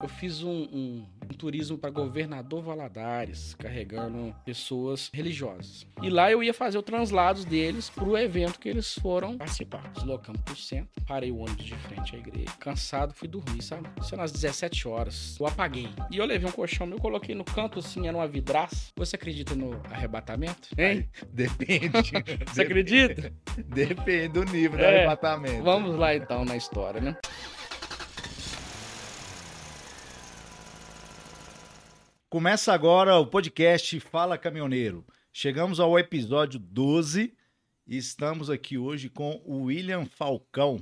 Eu fiz um, um, um turismo para governador Valadares, carregando pessoas religiosas. E lá eu ia fazer o translados deles para o evento que eles foram participar. Deslocamos pro centro, parei o ônibus de frente à igreja. Cansado, fui dormir, sabe? Isso era às 17 horas. Eu apaguei. E eu levei um colchão meu, coloquei no canto assim, era uma vidraça. Você acredita no arrebatamento? Hein? Depende. Você acredita? Depende do nível do É. arrebatamento. Vamos lá então na história, né? Começa agora o podcast Fala Caminhoneiro. Chegamos ao episódio 12 e estamos aqui hoje com o William Falcão,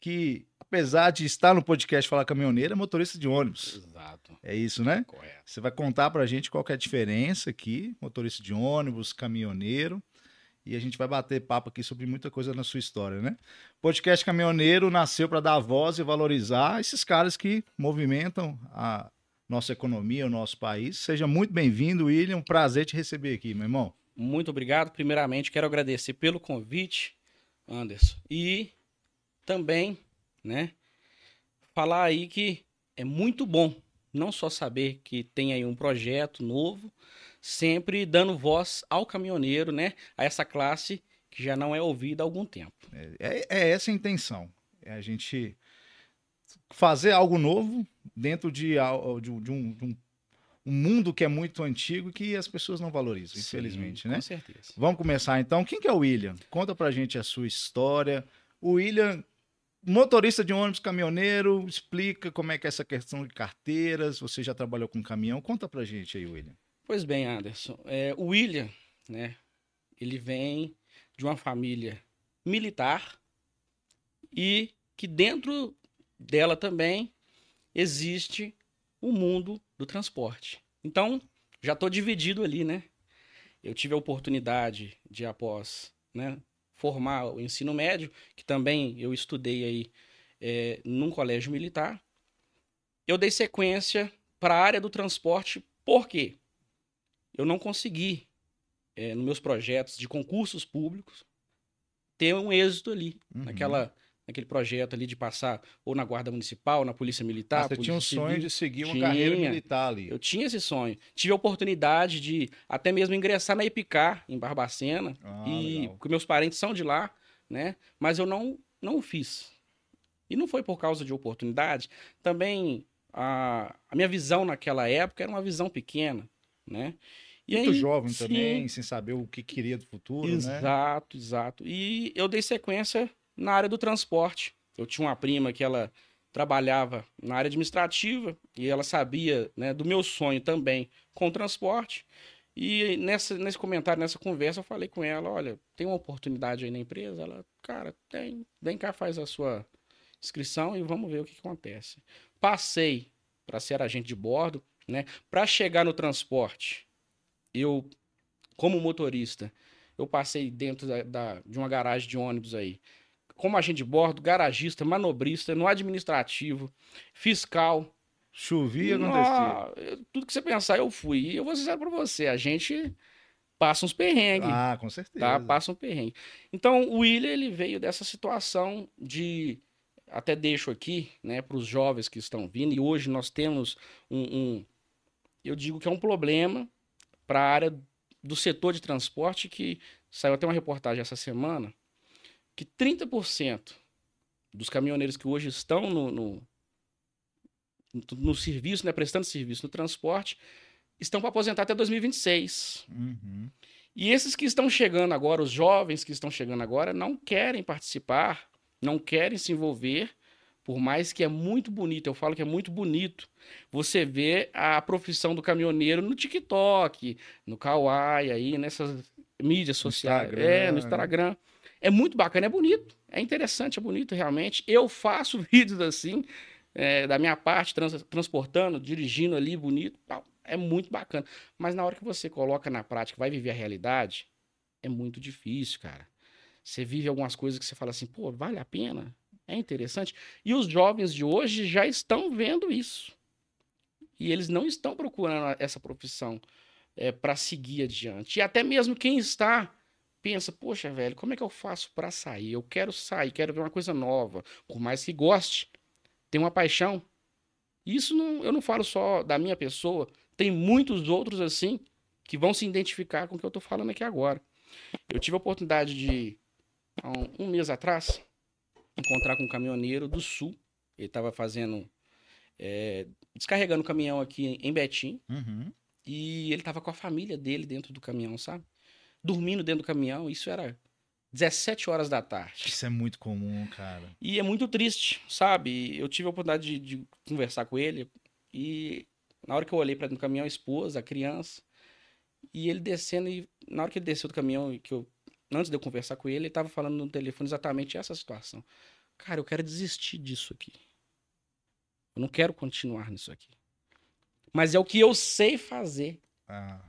que apesar de estar no podcast Fala Caminhoneiro, é motorista de ônibus. Exato. É isso, né? Correto. Você vai contar pra gente qual é a diferença aqui, motorista de ônibus, caminhoneiro, e a gente vai bater papo aqui sobre muita coisa na sua história, né? Podcast Caminhoneiro nasceu para dar voz e valorizar esses caras que movimentam a nossa economia, o nosso país. Seja muito bem-vindo, William. Um prazer te receber aqui, meu irmão. Muito obrigado. Primeiramente, quero agradecer pelo convite, Anderson. E também, né, falar aí que é muito bom não só saber que tem aí um projeto novo, sempre dando voz ao caminhoneiro, né, a essa classe que já não é ouvida há algum tempo. É, é essa a intenção. É a gente fazer algo novo dentro de, de um, de um- de um- um mundo que é muito antigo e que as pessoas não valorizam, infelizmente, Sim, né? Com certeza. Vamos começar então. Quem que é o William? Conta pra gente a sua história. O William, motorista de ônibus, caminhoneiro, explica como é que é essa questão de carteiras. Você já trabalhou com caminhão? Conta pra gente aí, William. Pois bem, Anderson, é, o William, né, ele vem de uma família militar e que dentro dela também existe o mundo do transporte. Então, já estou dividido ali, né? Eu tive a oportunidade de, após né, formar o ensino médio, que também eu estudei aí é, num colégio militar, eu dei sequência para a área do transporte, por quê? eu não consegui, é, nos meus projetos de concursos públicos, ter um êxito ali, Uhum. naquela, naquele projeto ali de passar ou na Guarda Municipal, na Polícia Militar. Ah, você tinha um Polícia sonho Civil. de seguir uma Tinha. carreira militar ali. Eu tinha esse sonho. Tive a oportunidade de até mesmo ingressar na Epicar, em Barbacena, Ah, e legal. porque meus parentes são de lá, né? Mas eu não, não o fiz. E não foi por causa de oportunidade. Também a, a minha visão naquela época era uma visão pequena, né? E Muito aí- jovem sim, também, sem saber o que queria do futuro, né? Exato, exato. E eu dei sequência na área do transporte. Eu tinha uma prima que ela trabalhava na área administrativa e ela sabia né, do meu sonho também com transporte. E nessa, nesse comentário, nessa conversa, eu falei com ela: olha, tem uma oportunidade aí na empresa? Ela, cara, tem. Vem cá, faz a sua inscrição e vamos ver o que, que acontece. Passei para ser agente de bordo, né? Para chegar no transporte, eu, como motorista, eu passei dentro da, da- de uma garagem de ônibus aí. Como agente de bordo, garagista, manobrista, no administrativo, fiscal. Chovia, acontecia. Nó, eu- tudo que você pensar, eu fui. E eu vou sincero pra você, a gente passa uns perrengues, Ah, com certeza. tá? Passa um perrengue. Então, o William, ele veio dessa situação de... Até deixo aqui, né, para os jovens que estão vindo, e hoje nós temos um, um- eu digo que é um problema para a área do setor de transporte, que saiu até uma reportagem essa semana, que 30% dos caminhoneiros que hoje estão no, no, no, serviço, né, prestando serviço no transporte, estão para aposentar até 2026. Uhum. E esses que estão chegando agora, os jovens que estão chegando agora, não querem participar, não querem se envolver, por mais que é muito bonito, eu falo que é muito bonito você ver a profissão do caminhoneiro no TikTok, no Kawaii, aí, nessas mídias sociais. Instagram, é, no? Instagram. É muito bacana, é bonito, é interessante, é bonito realmente. Eu faço vídeos assim, é, da minha parte, trans- transportando, dirigindo ali, bonito, tal. é muito bacana. Mas na hora que você coloca na prática, vai viver a realidade, é muito difícil, cara. Você vive algumas coisas que você fala assim, pô, vale a pena? É interessante. E os jovens de hoje já estão vendo isso. E eles não estão procurando essa profissão para seguir adiante. E até mesmo quem está pensa, poxa, velho, como é que eu faço para sair? Eu quero sair, quero ver uma coisa nova. Por mais que goste, tem uma paixão, Isso não, eu não falo só da minha pessoa, tem muitos outros assim que vão se identificar com o que eu estou falando aqui agora. Eu tive a oportunidade de, há um, um mês atrás, encontrar com um caminhoneiro do Sul. Ele estava fazendo, é, descarregando o caminhão aqui em Betim. Uhum. E ele estava com a família dele dentro do caminhão, sabe? Dormindo dentro do caminhão. Isso era 17 horas da tarde. Isso é muito comum, cara. E é muito triste, sabe? Eu tive a oportunidade de, de conversar com ele e na hora que eu olhei para dentro do caminhão, a esposa, a criança, e ele descendo e na hora que ele desceu do caminhão, que eu antes de eu conversar com ele, ele estava falando no telefone exatamente essa situação. Cara, eu quero desistir disso aqui. Eu não quero continuar nisso aqui. Mas é o que eu sei fazer. Ah,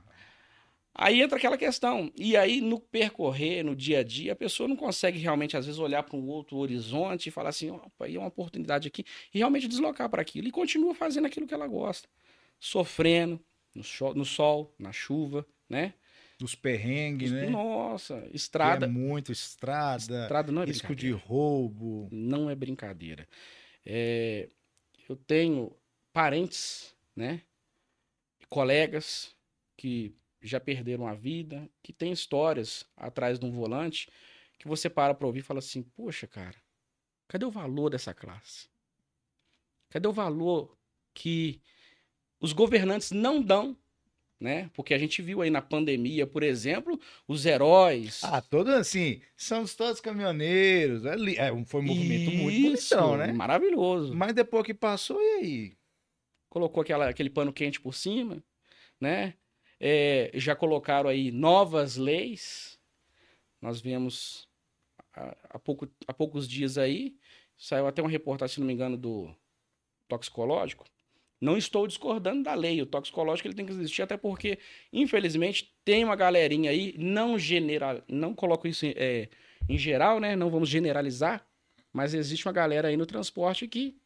Aí entra aquela questão. E aí, no percorrer, no dia a dia, a pessoa não consegue realmente, às vezes, olhar para um outro horizonte e falar assim: opa, aí é uma oportunidade aqui, e realmente deslocar para aquilo. E continua fazendo aquilo que ela gosta. Sofrendo, no, no sol, na chuva, né? Dos perrengues, né? Nossa, Que estrada. É muito estrada, Estrada não é risco de roubo. Não é brincadeira. É, eu tenho parentes, né? Colegas que já perderam a vida, que têm histórias atrás de um volante, que você para pra ouvir e fala assim: Poxa, cara, cadê o valor dessa classe? Cadê o valor que os governantes não dão, né? Porque a gente viu aí na pandemia, por exemplo, os heróis. Ah, todos assim, somos todos caminhoneiros. É, é, foi um movimento muito Isso, bonitão, né? Maravilhoso. Mas depois que passou, e aí? colocou aquela, aquele pano quente por cima, né? É, já colocaram aí novas leis. Nós vemos há, pouco, há poucos dias aí, saiu até uma reportagem, se não me engano, do toxicológico. Não estou discordando da lei, o toxicológico ele tem que existir, até porque, infelizmente, tem uma galerinha aí, não general, não coloco isso em, é, em geral, né? Não vamos generalizar, mas existe uma galera aí no transporte que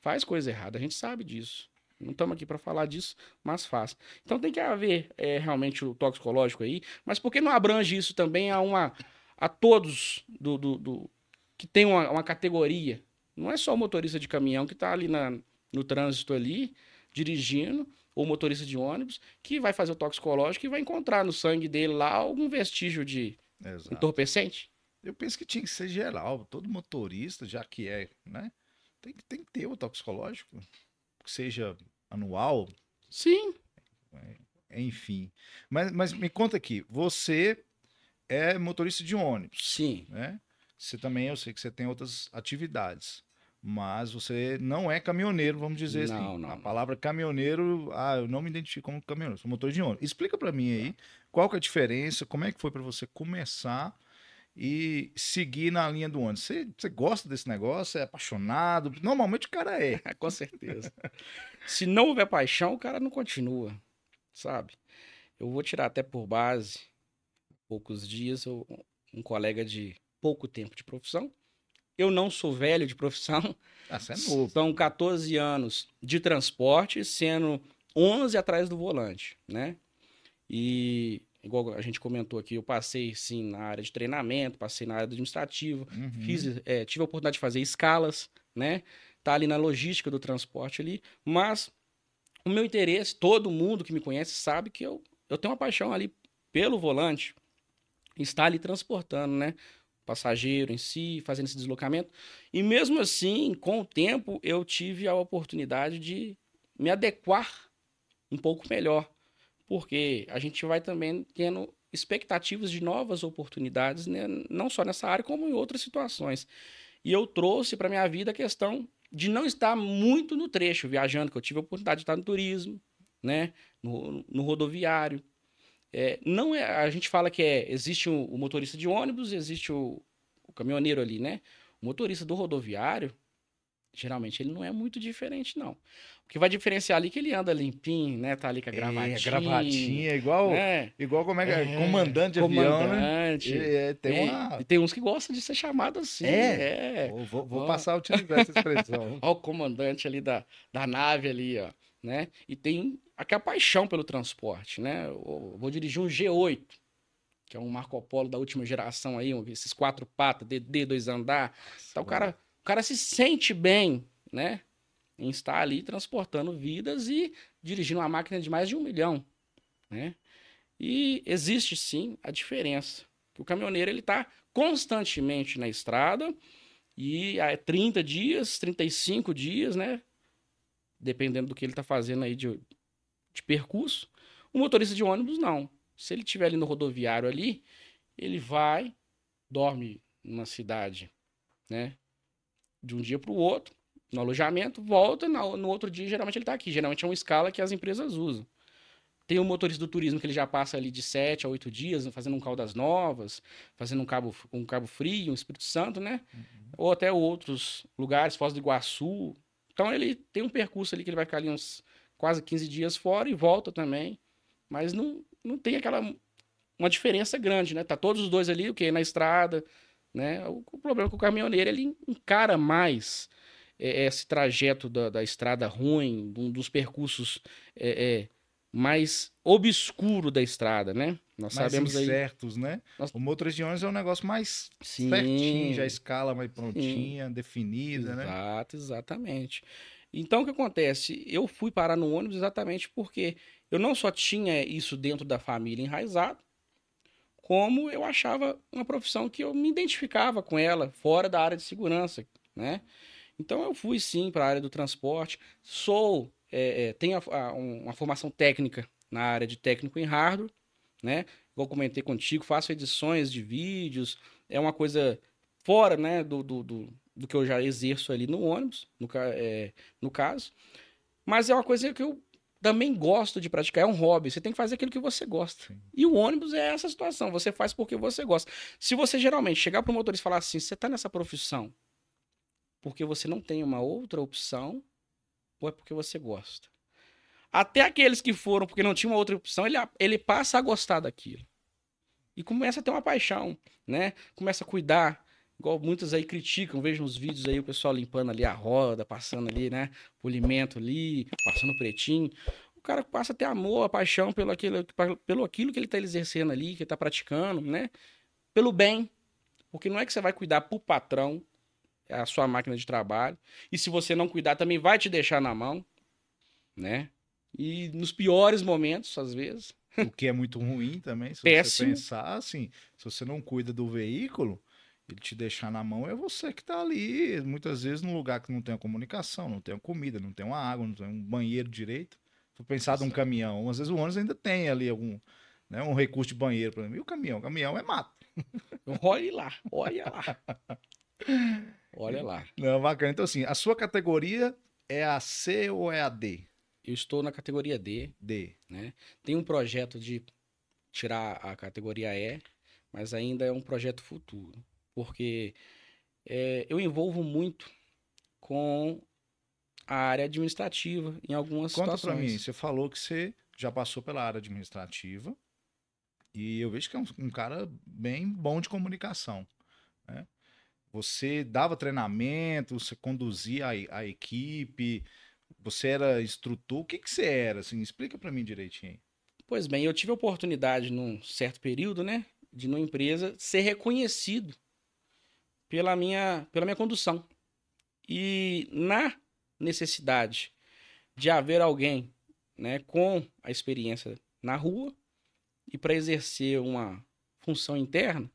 faz coisa errada, a gente sabe disso. Não estamos aqui para falar disso, mas faz. Então tem que haver é, realmente o toxicológico aí, mas por que não abrange isso também a uma a todos do, do, do- que tem uma, uma categoria? Não é só o motorista de caminhão que está ali na, no trânsito ali, dirigindo, ou motorista de ônibus, que vai fazer o toxicológico e vai encontrar no sangue dele lá algum vestígio de Exato. entorpecente. Eu penso que tinha que ser geral. Todo motorista, já que é, né? Tem, tem que ter o toxicológico. Que seja anual, Sim, enfim. Mas, mas me conta aqui, você é motorista de ônibus, sim. né? Você também, eu sei que você tem outras atividades. Mas você não é caminhoneiro, vamos dizer assim. Não, não, A não. palavra caminhoneiro, ah, eu não me identifico como caminhoneiro, sou motor de ônibus. Explica pra mim aí, qual que é a diferença, como é que foi pra você começar e seguir na linha do ônibus? Você, você gosta desse negócio? É apaixonado? Normalmente o cara é. Com certeza. Se não houver paixão, o cara não continua, sabe? Eu vou tirar até por base, poucos dias, eu- um colega de pouco tempo de profissão. Eu não sou velho de profissão, Ah, você é novo. são 14 anos de transporte, sendo 11 atrás do volante, né? E, igual a gente comentou aqui, eu passei, sim, na área de treinamento, passei na área administrativa, Uhum. Fiz, é, tive a oportunidade de fazer escalas, né? Tá ali na logística do transporte ali, mas o meu interesse, todo mundo que me conhece sabe que eu, eu tenho uma paixão ali pelo volante, estar ali transportando, né? Passageiro em si, fazendo esse deslocamento. E mesmo assim, com o tempo, eu tive a oportunidade de me adequar um pouco melhor, porque a gente vai também tendo expectativas de novas oportunidades, né? não só nessa área, como em outras situações. E eu trouxe para minha vida a questão de não estar muito no trecho, viajando, que eu tive a oportunidade de estar no turismo, né? no, no rodoviário. É, não é, a gente fala que é, existe o, o motorista de ônibus, existe o, o caminhoneiro ali, né? O motorista do rodoviário, geralmente ele não é muito diferente, não. O que vai diferenciar ali é que ele anda limpinho, né? Tá ali com a gravatinha. É, gravatinha, igual, né? igual como é que é, É, comandante de avião, né? comandante. E, é, tem É, uma... E tem uns que gostam de ser chamado assim. É? é. Vou, vou- vou passar a utilizar essa expressão. Ó, o comandante ali da, da nave ali, ó, né? E tem aquela paixão pelo transporte, né? Eu vou dirigir um G8, que é um Marco Polo da última geração aí, esses quatro patas, DD, dois andar. Então o cara, cara se sente bem, né? em estar ali transportando vidas e dirigindo uma máquina de mais de um milhão, né? E existe sim a diferença. O caminhoneiro ele está constantemente na estrada e há 30 dias, 35 dias, né? Dependendo do que ele está fazendo aí de, de percurso. O motorista de ônibus não. Se ele estiver ali no rodoviário ali, ele vai, dorme numa cidade, né? De um dia para o outro, no alojamento, volta, no, outro dia geralmente ele está aqui. Geralmente é uma escala que as empresas usam. Tem o motorista do turismo que ele já passa ali de 7 a 8 dias fazendo um Caldas Novas, fazendo um Cabo, um Cabo Frio, um Espírito Santo, né? Uhum. Ou até outros lugares, Foz do Iguaçu. Então ele tem um percurso ali que ele vai ficar ali uns quase 15 dias fora e volta também. Mas não, não tem aquela uma diferença grande, né? Tá todos os dois ali, o que na estrada, né? O, o, problema é que o caminhoneiro ele encara mais é, esse trajeto da, da estrada ruim, um dos percursos é, é, mais obscuro da estrada, né? Nós mais sabemos certos, aí... né? Nós... O motorista de ônibus é um negócio mais Sim. certinho, já escala mais prontinha, Sim. definida, Exato, né? Exato, exatamente. Então o que acontece? Eu fui parar no ônibus exatamente porque eu não só tinha isso dentro da família enraizado, como eu achava uma profissão que eu me identificava com ela fora da área de segurança, né? Então eu fui sim para a área do transporte, sou é, é, tem a, a, uma formação técnica na área de técnico em hardware, né? Igual comentei contigo, faço edições de vídeos, é uma coisa fora, né, do, do, do, do que eu já exerço ali no ônibus, no, é, no caso. Mas é uma coisa que eu também gosto de praticar, é um hobby. Você tem que fazer aquilo que você gosta. Sim. E o ônibus é essa situação, você faz porque você gosta. Se você geralmente chegar para o motorista e falar assim, você está nessa profissão porque você não tem uma outra opção, ou é porque você gosta. Até aqueles que foram porque não tinham outra opção, ele, ele passa a gostar daquilo. E começa a ter uma paixão, né? Começa a cuidar. Igual muitos aí criticam, vejo nos vídeos aí o pessoal limpando ali a roda, passando ali, né? Polimento ali, passando pretinho. O cara passa a ter amor, a paixão pelo aquilo, pelo aquilo que ele está exercendo ali, que ele está praticando, né? Pelo bem. Porque não é que você vai cuidar pro patrão, é a sua máquina de trabalho. E se você não cuidar, também vai te deixar na mão, né? E nos piores momentos, às vezes. O que é muito ruim também, se Péssimo. você pensar assim, se você não cuida do veículo, ele te deixar na mão é você que está ali, muitas vezes num lugar que não tem a comunicação, não tem a comida, não tem uma água, não tem um banheiro direito. Se pensar de um caminhão, às vezes o ônibus ainda tem ali algum, né, um recurso de banheiro, para mim. E o caminhão? O caminhão é mato. Olhe lá, olha lá. Olha lá. Não, bacana. Então, assim, a sua categoria é a C ou é a D? Eu estou na categoria D. D. Né? Tem um projeto de tirar a categoria E, mas ainda é um projeto futuro. Porque é, eu envolvo muito com a área administrativa em algumas Conta situações. Conta para mim, você falou que você já passou pela área administrativa e eu vejo que é um, um cara bem bom de comunicação. Né? Você dava treinamento, você conduzia a, a equipe, você era instrutor. O que, que você era? Assim, explica para mim direitinho. Pois bem, eu tive a oportunidade num certo período, né, de numa empresa ser reconhecido pela minha, pela minha condução. E na necessidade de haver alguém, né, com a experiência na rua e para exercer uma função interna,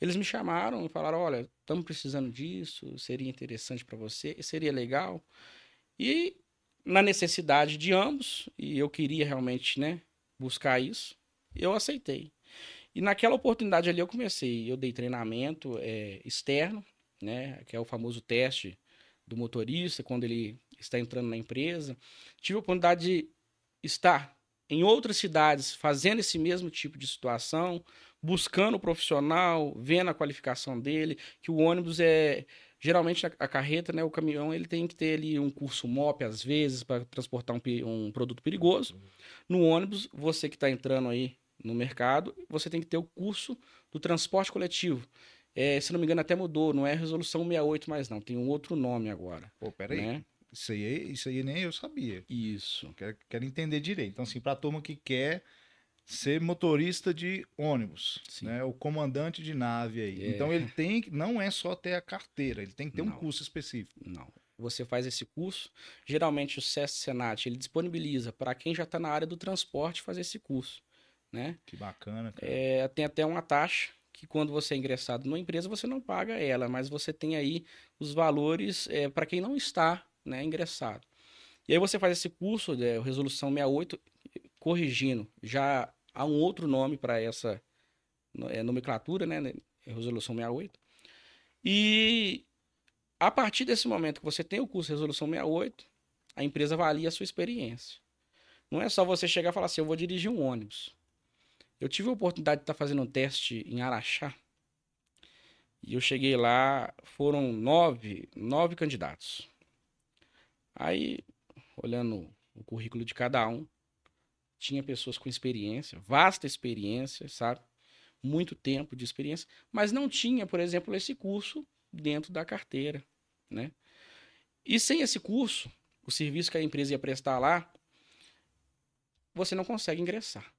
eles me chamaram e falaram: olha, estamos precisando disso, seria interessante para você, seria legal. E na necessidade de ambos, e eu queria realmente né, buscar isso, eu aceitei. E naquela oportunidade ali eu comecei, eu dei treinamento é, externo, né, que é o famoso teste do motorista, quando ele está entrando na empresa. Tive a oportunidade de estar em outras cidades fazendo esse mesmo tipo de situação, buscando o profissional, vendo a qualificação dele, que o ônibus é geralmente a, carreta, né, o caminhão, ele tem que ter ali um curso MOP às vezes para transportar um, um, produto perigoso. No ônibus, você que está entrando aí no mercado, você tem que ter o curso do transporte coletivo. É, se não me engano, até mudou, não é resolução 68 mais não, tem um outro nome agora. Pô, peraí. Né? Isso aí, isso aí nem eu sabia. Isso. Quero, quero entender direito. Então, assim, para a turma que quer ser motorista de ônibus, Sim. né? O comandante de nave aí. É. Então ele tem, não é só ter a carteira, ele tem que ter não. um curso específico. Não. você faz esse curso, geralmente o SESC Senat ele disponibiliza para quem já está na área do transporte fazer esse curso, né? Que bacana, cara. É, tem até uma taxa que quando você é ingressado numa empresa você não paga ela, mas você tem aí os valores é, para quem não está né, ingressado. E aí você faz esse curso, é, Resolução 68, corrigindo, já há um outro nome para essa é, nomenclatura, né, Resolução 68. E a partir desse momento que você tem o curso Resolução 68, a empresa avalia a sua experiência. Não é só você chegar e falar assim, eu vou dirigir um ônibus. Eu tive a oportunidade de estar fazendo um teste em Araxá. E eu cheguei lá, foram nove, nove candidatos. Aí, olhando o currículo de cada um, tinha pessoas com experiência, vasta experiência, sabe? Muito tempo de experiência, mas não tinha, por exemplo, esse curso dentro da carteira, né? E sem esse curso, o serviço que a empresa ia prestar lá, você não consegue ingressar.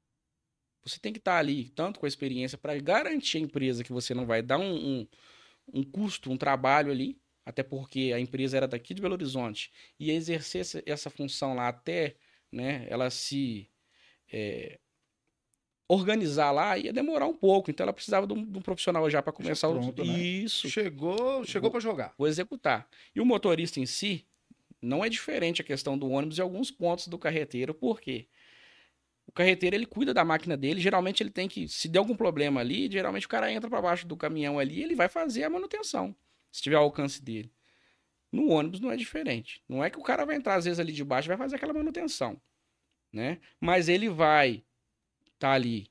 Você tem que estar ali, tanto com a experiência, para garantir a empresa que você não vai dar um, um, um, custo, um trabalho ali, até porque a empresa era daqui de Belo Horizonte, e exercer essa, essa função lá até né, ela se é, organizar lá ia demorar um pouco. Então ela precisava de um, de um profissional já para começar pronto, o. Né? Isso. Chegou, chegou para jogar. Vou executar. E o motorista em si, não é diferente a questão do ônibus em alguns pontos do carreteiro, por quê? O carreteiro ele cuida da máquina dele, geralmente ele tem que, se der algum problema ali, geralmente o cara entra para baixo do caminhão ali, ele vai fazer a manutenção, se tiver ao alcance dele. No ônibus não é diferente. Não é que o cara vai entrar às vezes ali de baixo e vai fazer aquela manutenção, né? Mas ele vai estar tá ali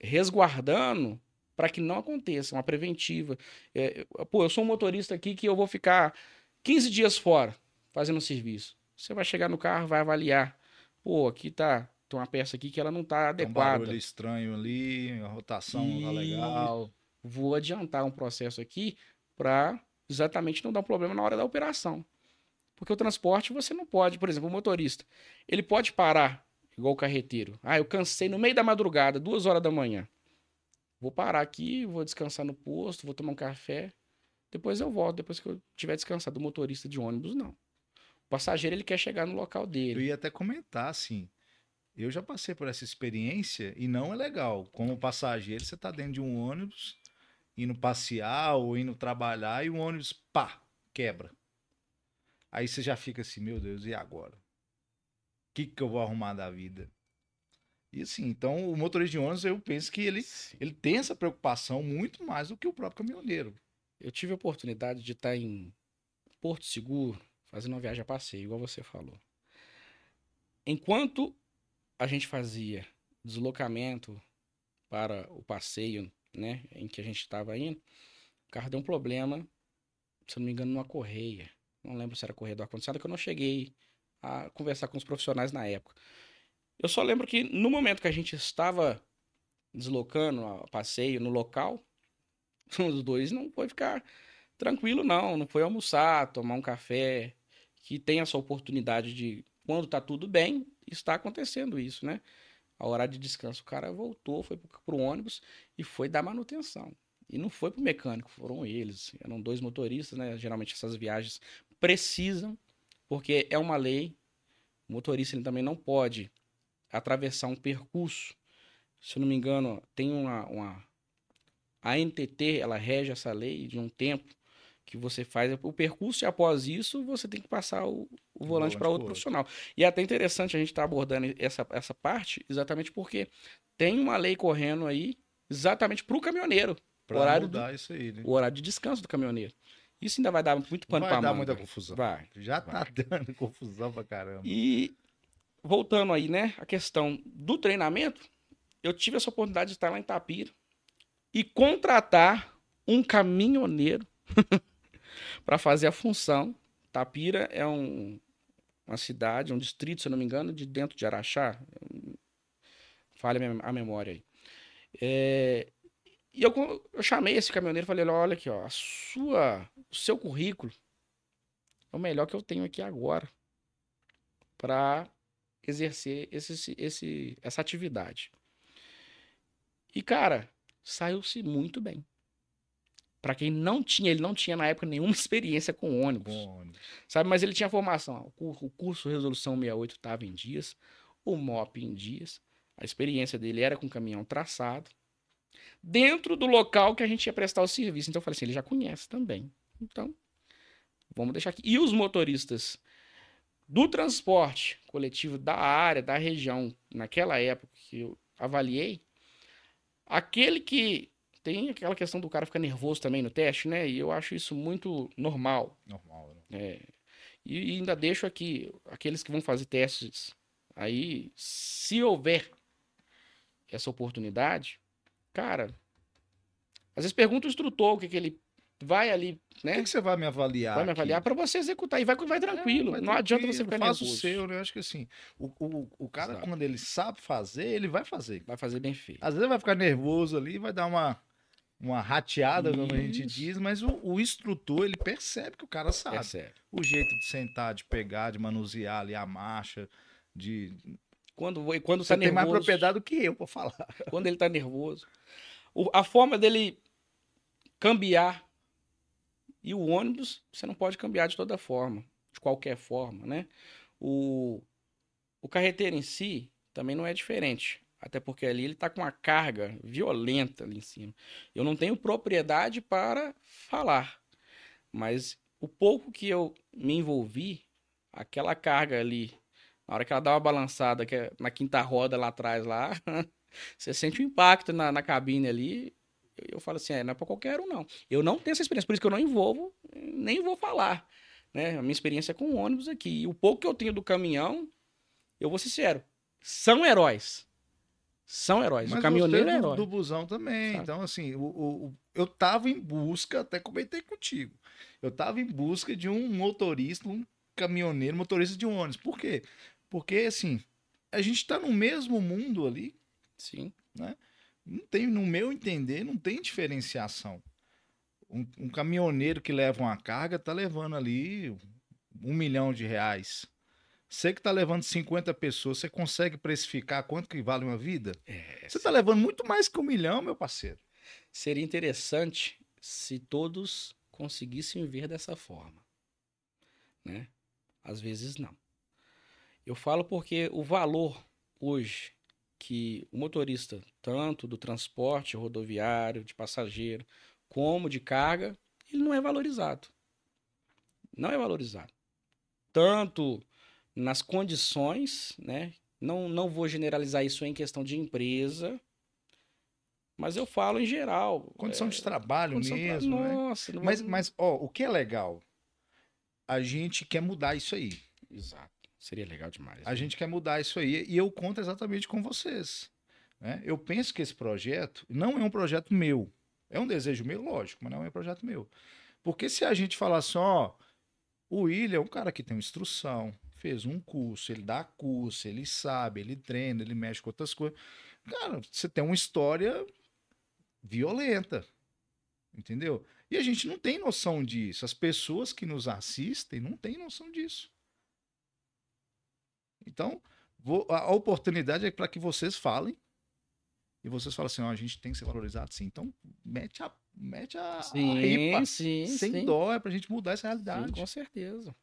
resguardando para que não aconteça uma preventiva. É, pô, eu sou um motorista aqui que eu vou ficar 15 dias fora fazendo serviço. Você vai chegar no carro, vai avaliar. Pô, aqui tá tem uma peça aqui que ela não tá adequada. Um barulho estranho ali, a rotação e... não tá legal. Vou adiantar um processo aqui para exatamente não dar um problema na hora da operação. Porque o transporte você não pode, por exemplo, o motorista, ele pode parar igual o carreteiro. Ah, eu cansei no meio da madrugada, duas horas da manhã. Vou parar aqui, vou descansar no posto, vou tomar um café. Depois eu volto, depois que eu tiver descansado. O motorista de ônibus, não. O passageiro, ele quer chegar no local dele. Eu ia até comentar, assim, eu já passei por essa experiência e não é legal. Como passageiro, você está dentro de um ônibus, indo passear ou indo trabalhar e o ônibus, pá, quebra. Aí você já fica assim, meu Deus, e agora? O que, que eu vou arrumar da vida? E assim, então o motorista de ônibus, eu penso que ele, ele tem essa preocupação muito mais do que o próprio caminhoneiro. Eu tive a oportunidade de estar em Porto Seguro, fazendo uma viagem a passeio, igual você falou. Enquanto a gente fazia deslocamento para o passeio, né, em que a gente estava indo, o carro deu um problema, se eu não me engano, numa correia. Não lembro se era correia do ar-condicionado, que eu não cheguei a conversar com os profissionais na época. Eu só lembro que no momento que a gente estava deslocando a passeio no local, os dois não foi ficar tranquilo, não. Não foi almoçar, tomar um café, que tem essa oportunidade de, quando tá tudo bem, está acontecendo isso, né? A hora de descanso, o cara voltou, foi pro ônibus e foi dar manutenção. E não foi pro mecânico, foram eles. Eram dois motoristas, né? Geralmente essas viagens precisam, porque é uma lei. O motorista ele também não pode atravessar um percurso. Se eu não me engano, tem uma, uma a NTT, ela rege essa lei de um tempo que você faz o percurso e após isso você tem que passar o, o volante para outro, outro profissional. E é até interessante a gente estar tá abordando essa, essa parte exatamente porque tem uma lei correndo aí exatamente para o caminhoneiro. Para horário mudar do, isso aí, né? O horário de descanso do caminhoneiro. Isso ainda vai dar muito pano para Vai dar muita confusão. Vai. Já tá vai. dando confusão pra caramba. E voltando aí, né, a questão do treinamento, eu tive essa oportunidade de estar lá em Tapira e contratar um caminhoneiro para fazer a função. Tapira é um, uma cidade, um distrito, se eu não me engano, de dentro de Araxá. Falha a memória aí. É, e eu, eu chamei esse caminhoneiro e falei: olha aqui, ó, a sua, o seu currículo é o melhor que eu tenho aqui agora para exercer esse, esse, essa atividade. E, cara, saiu-se muito bem Para quem não tinha, ele não tinha na época nenhuma experiência com ônibus, Com ônibus. sabe? Mas ele tinha formação. O cur- o curso Resolução 68 estava em dias, o MOP em dias. A experiência dele era com caminhão traçado, dentro do local que a gente ia prestar o serviço. Então eu falei assim, ele já conhece também. Então, vamos deixar aqui. E os motoristas do transporte coletivo da área, da região, naquela época que eu avaliei, aquele que tem aquela questão do cara ficar nervoso também no teste, né? E eu acho isso muito normal. Normal, né? É, e, e ainda deixo aqui aqueles que vão fazer testes aí, se houver essa oportunidade, cara, às vezes pergunta o instrutor o que, que ele vai ali, né? que, que você vai me avaliar? Vai me avaliar para você executar e vai, vai tranquilo. É, vai não adianta você ficar faz nervoso. o seu, né? Eu acho que assim, o, o, o cara, quando ele sabe fazer, ele vai fazer. Vai fazer bem feito. Às vezes vai ficar nervoso ali, vai dar uma, uma rateada, como a gente Isso. diz, mas o, o instrutor, ele percebe que o cara sabe. Sério. O jeito de sentar, de pegar, de manusear ali a marcha, de... Quando, quando Você tá tem mais propriedade do que eu pra falar. quando ele tá nervoso. O- a forma dele cambiar e o ônibus, você não pode cambiar de toda forma, de qualquer forma, né? O, o carreteiro em si também não é diferente, até porque ali ele tá com uma carga violenta ali em cima. Eu não tenho propriedade para falar, mas o pouco que eu me envolvi, aquela carga ali, na hora que ela dá uma balançada, que é na quinta roda lá atrás lá, você sente o impacto na, na cabine ali. Eu, eu falo assim, é, não é pra qualquer um, não. Eu não tenho essa experiência, por isso que eu não envolvo, nem vou falar. Né? A minha experiência é com ônibus aqui. E o pouco que eu tenho do caminhão, eu vou ser sincero, são heróis. São heróis. Mas o caminhoneiro é herói. do busão também. Sabe? Então, assim, o, o- eu tava em busca, até comentei contigo. Eu tava em busca de um motorista, um caminhoneiro, motorista de ônibus. Por quê? Porque, assim, a gente tá no mesmo mundo ali. Sim. Não tem, no meu entender, não tem diferenciação. Um, um caminhoneiro que leva uma carga tá levando ali um milhão de reais. Você que tá levando 50 pessoas, você consegue precificar quanto que vale uma vida? É, Você tá levando muito mais que um milhão, meu parceiro. Seria interessante se todos conseguissem ver dessa forma, né? Às vezes não. Eu falo porque o valor hoje que o motorista, tanto do transporte rodoviário, de passageiro, como de carga, ele não é valorizado. Não é valorizado. Tanto nas condições, né? Não, não vou generalizar isso em questão de empresa, mas eu falo em geral. Condição É, de trabalho condição pra- mesmo, né? Nossa, não Mas, mas, ó, o que é legal? A gente quer mudar isso aí. Exato. Seria legal demais. A né? gente quer mudar isso aí. E eu conto exatamente com vocês. né? Eu penso que esse projeto não é um projeto meu. É um desejo meu, lógico, mas não é um projeto meu. Porque se a gente falar assim, ó, o William é um cara que tem uma instrução, fez um curso, ele dá curso, ele sabe, ele treina, ele mexe com outras coisas. Cara, você tem uma história violenta. Entendeu? E a gente não tem noção disso. As pessoas que nos assistem não têm noção disso. Então, vou- a a oportunidade é para que vocês falem. E vocês falam assim, ó, a gente tem que ser valorizado sim. Então, mete a, mete a, a Sim, ripa sim, sem sim. dó, é pra gente mudar essa Sim, realidade. com certeza.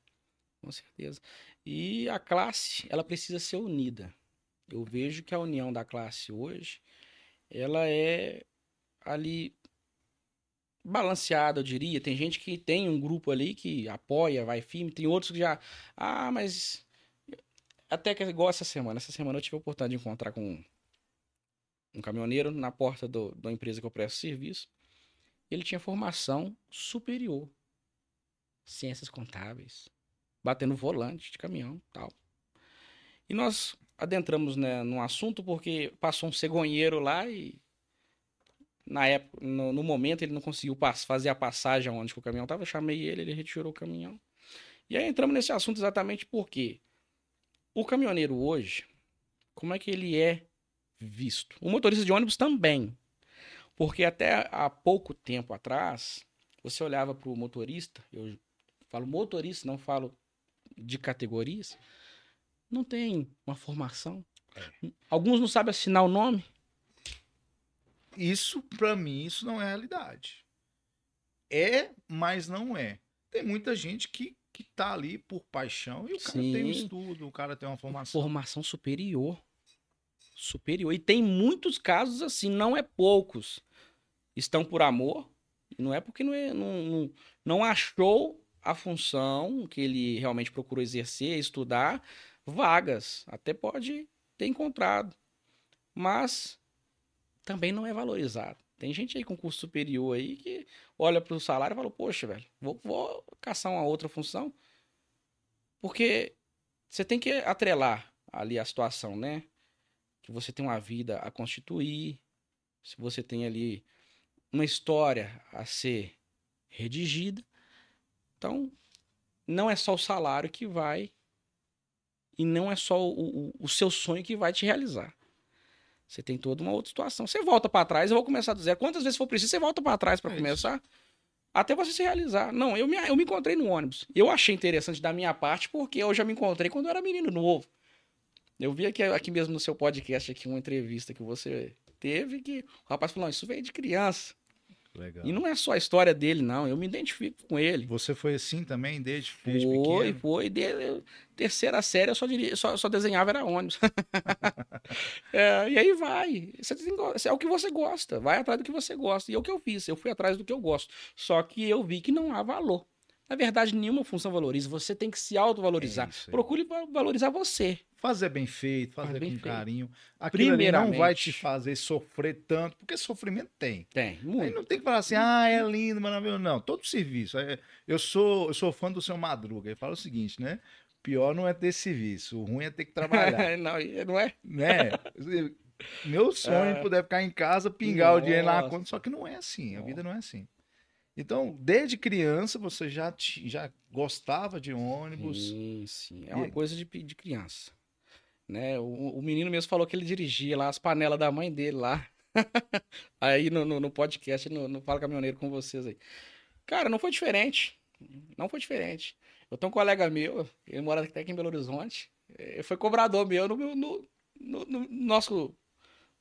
Com certeza. E a classe, ela precisa ser unida. Eu vejo que a união da classe hoje, ela é ali balanceada, eu diria. Tem gente que tem um grupo ali que apoia, vai firme, tem outros que já, ah, mas até que é igual essa semana. Essa semana eu tive a oportunidade de encontrar com um caminhoneiro na porta do, da empresa que eu presto serviço. Ele tinha formação superior ciências contábeis, batendo volante de caminhão tal. E nós adentramos né, num assunto porque passou um cegonheiro lá e na época, no, no momento ele não conseguiu fazer a passagem onde o caminhão estava, chamei ele, ele retirou o caminhão. E aí entramos nesse assunto exatamente porque o caminhoneiro hoje, como é que ele é visto? O motorista de ônibus também. Porque até há pouco tempo atrás, você olhava para o motorista, eu falo motorista, não falo de categorias, não tem uma formação. Alguns não sabem assinar o nome. Isso, pra mim, isso não é realidade. é, mas não é. Tem muita gente que, que tá ali por paixão e o cara tem um Sim. estudo, o cara tem uma formação. Formação superior. Superior. E tem muitos casos assim, não é poucos. Estão por amor. Não é porque não, é- não, não, não achou a função que ele realmente procurou exercer, estudar, vagas. Até pode ter encontrado. Mas também não é valorizado. Tem gente aí com curso superior aí que olha para o salário e fala, poxa, velho, vou, vou caçar uma outra função. Porque você tem que atrelar ali a situação, né? Que você tem uma vida a constituir, se você tem ali uma história a ser redigida. Então, não é só o salário que vai e não é só o, o, o seu sonho que vai te realizar. Você tem toda uma outra situação. Você volta para trás, eu vou começar do zero. Quantas vezes for preciso, você volta para trás para É começar, até você se realizar. Não, eu me, eu me encontrei no ônibus. Eu achei interessante da minha parte, porque eu já me encontrei quando eu era menino novo. Eu vi aqui, aqui mesmo no seu podcast aqui uma entrevista que você teve que o rapaz falou, não, isso veio de criança. Legal. E não é só a história dele, não. Eu me identifico com ele. Você foi assim também, desde, desde Foi, pequeno? foi. De, terceira série eu só, diri- só, só desenhava era ônibus. É, e aí vai. Você tem é o que você gosta. Vai atrás do que você gosta. E é o que eu fiz. Eu fui atrás do que eu gosto. Só que eu vi que não há valor. Na verdade, nenhuma função valoriza. Você tem que se autovalorizar. É aí. Procure va- valorizar você. Fazer bem feito, fazer Faz bem com feito. carinho. Aquilo não vai te fazer sofrer tanto, porque sofrimento tem. Tem, Aí muito. não tem que falar assim, ah, é lindo, maravilhoso. Não, todo serviço. é- Eu sou, eu sou fã do seu Madruga. Ele fala o seguinte, né? Pior não é ter serviço, o ruim é ter que trabalhar, não, não é? né? Meu sonho é É. poder ficar em casa, pingar o dinheiro na Nossa. conta, só que não é assim, a Nossa. vida não é assim. Então, desde criança, você já, ti- já gostava de ônibus. Sim, sim. É E uma aí? coisa de, de criança. Né? O, o menino mesmo falou que ele dirigia lá as panelas da mãe dele lá. aí no, no, no podcast, no, no Fala Caminhoneiro com vocês aí. Cara, não foi diferente. Não foi diferente. Eu tenho um colega meu, ele mora até aqui em Belo Horizonte. Ele foi cobrador meu no, meu- no, no- no nosso,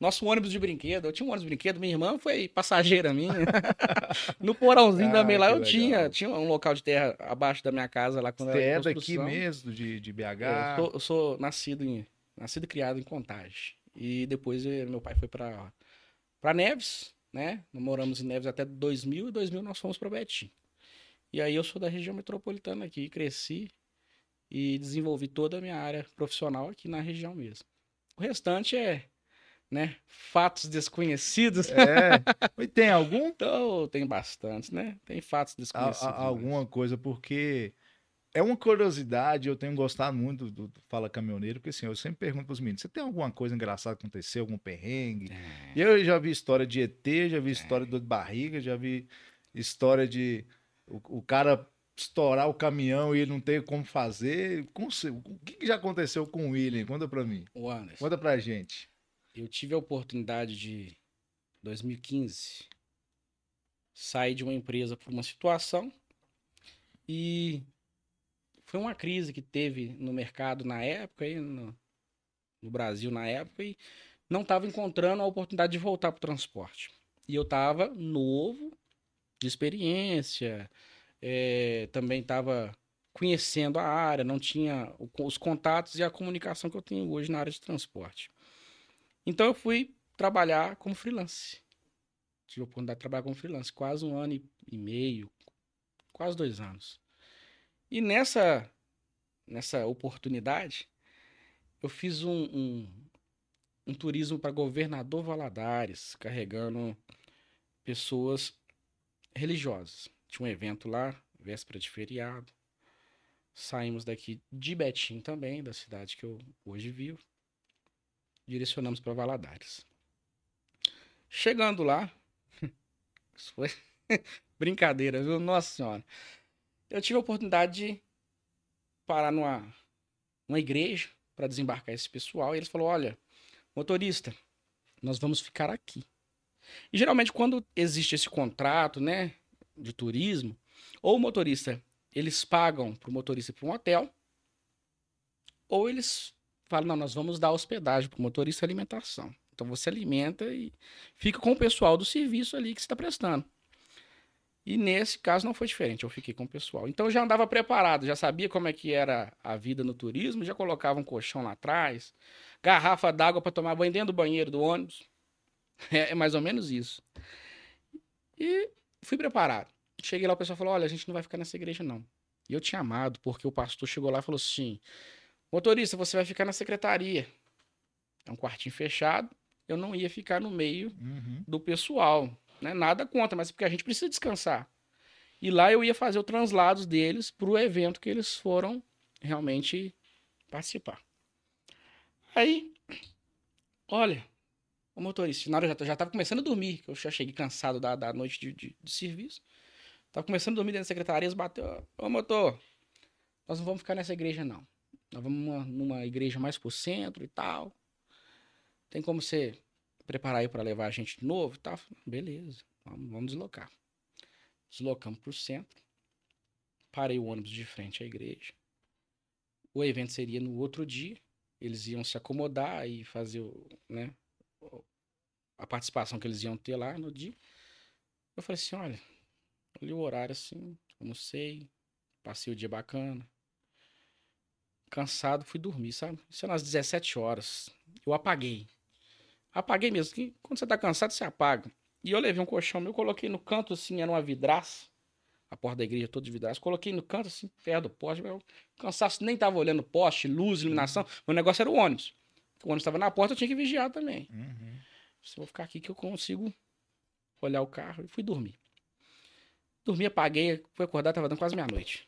nosso ônibus de brinquedo. Eu tinha um ônibus de brinquedo, minha irmã foi passageira minha. no porãozinho Ah, também lá eu legal. tinha, tinha um local de terra abaixo da minha casa lá quando Você era é daqui mesmo, de, de BH? É, Eu sou, eu sou nascido em nascido e criado em Contagem. E depois eh, meu pai foi para para Neves, né? Nós moramos em Neves até 2000 e 2000 nós fomos para Betim. E aí eu sou da região metropolitana aqui, cresci e desenvolvi toda a minha área profissional aqui na região mesmo. O restante é, né, fatos desconhecidos. É. E tem algum? Então, tem bastantes, né? Tem fatos A- desconhecidos. a- alguma coisa, porque é uma curiosidade, eu tenho gostado muito do, do Fala Caminhoneiro, porque assim, eu sempre pergunto pros meninos, você tem alguma coisa engraçada que aconteceu, algum perrengue? É. E eu já vi história de ET, já vi história de dor de barriga, já vi história de o, o cara estourar o caminhão e ele não ter como fazer. Com o que, que já aconteceu com o William? Conta pra mim. O Anderson. Conta pra gente. Eu tive a oportunidade de, 2015, sair de uma empresa por uma situação e foi uma crise que teve no mercado na época, aí no, no Brasil na época, e não estava encontrando a oportunidade de voltar para o transporte. E eu estava novo, de experiência, eh, também estava conhecendo a área, não tinha os contatos e a comunicação que eu tenho hoje na área de transporte. Então eu fui trabalhar como freelance. Tive a oportunidade de trabalhar como freelance, quase um ano e- meio, quase dois anos. E nessa, nessa oportunidade, eu fiz um, um, um turismo para Governador Valadares, carregando pessoas religiosas. Tinha um evento lá, véspera de feriado. Saímos daqui de Betim também, da cidade que eu hoje vivo direcionamos para Valadares. Chegando lá, isso foi brincadeira, viu? Nossa Senhora. Eu tive a oportunidade de parar numa, numa igreja para desembarcar esse pessoal e eles falaram: olha, motorista, nós vamos ficar aqui. E geralmente, quando existe esse contrato, né, de turismo, ou o motorista, eles pagam para o motorista para um hotel, ou eles fala, não, nós vamos dar hospedagem para o motorista e alimentação. Então você alimenta e fica com o pessoal do serviço ali que está prestando. E nesse caso não foi diferente, eu fiquei com o pessoal. Então eu já andava preparado, já sabia como é que era a vida no turismo, já colocava um colchão lá atrás, garrafa d'água para tomar banho dentro do banheiro do ônibus. É, é, mais ou menos isso. E fui preparado. Cheguei lá, o pessoal falou: olha, a gente não vai ficar nessa igreja, não. E eu tinha amado, porque o pastor chegou lá e falou assim: motorista, você vai ficar na secretaria. É um quartinho fechado. Eu não ia ficar no meio uhum. do pessoal. Né? Nada contra, mas porque a gente precisa descansar. E lá eu ia fazer o translado deles para o evento que eles foram realmente participar. Aí, olha, o motorista, na hora eu já, estava começando a dormir, que eu já cheguei cansado da, da noite de, de, de serviço. Tava começando a dormir dentro da secretaria, bateu, ô motor, nós não vamos ficar nessa igreja não. Nós vamos numa, numa igreja mais pro centro e tal. Tem como você preparar aí para levar a gente de novo? Tá, beleza, vamos, vamos deslocar. Deslocamos pro centro. Parei o ônibus de frente à igreja. O evento seria no outro dia. Eles iam se acomodar e fazer o, né, a participação que eles iam ter lá no dia. Eu falei assim, olha, olhei o horário assim, almocei, passei o dia bacana. Cansado, fui dormir, sabe? Isso era às 17 horas. Eu apaguei. Apaguei mesmo, que quando você tá cansado, você apaga. E eu levei um colchão meu, coloquei no canto assim, era uma vidraça. A porta da igreja toda de vidraça. Coloquei no canto assim, perto do poste. Meu cansaço nem tava olhando poste, luz, iluminação. Uhum. O negócio era o ônibus. O ônibus estava na porta, eu tinha que vigiar também. Uhum. Eu vou ficar aqui que eu consigo olhar o carro. E fui dormir. Dormi, apaguei, fui acordar, tava dando quase meia-noite.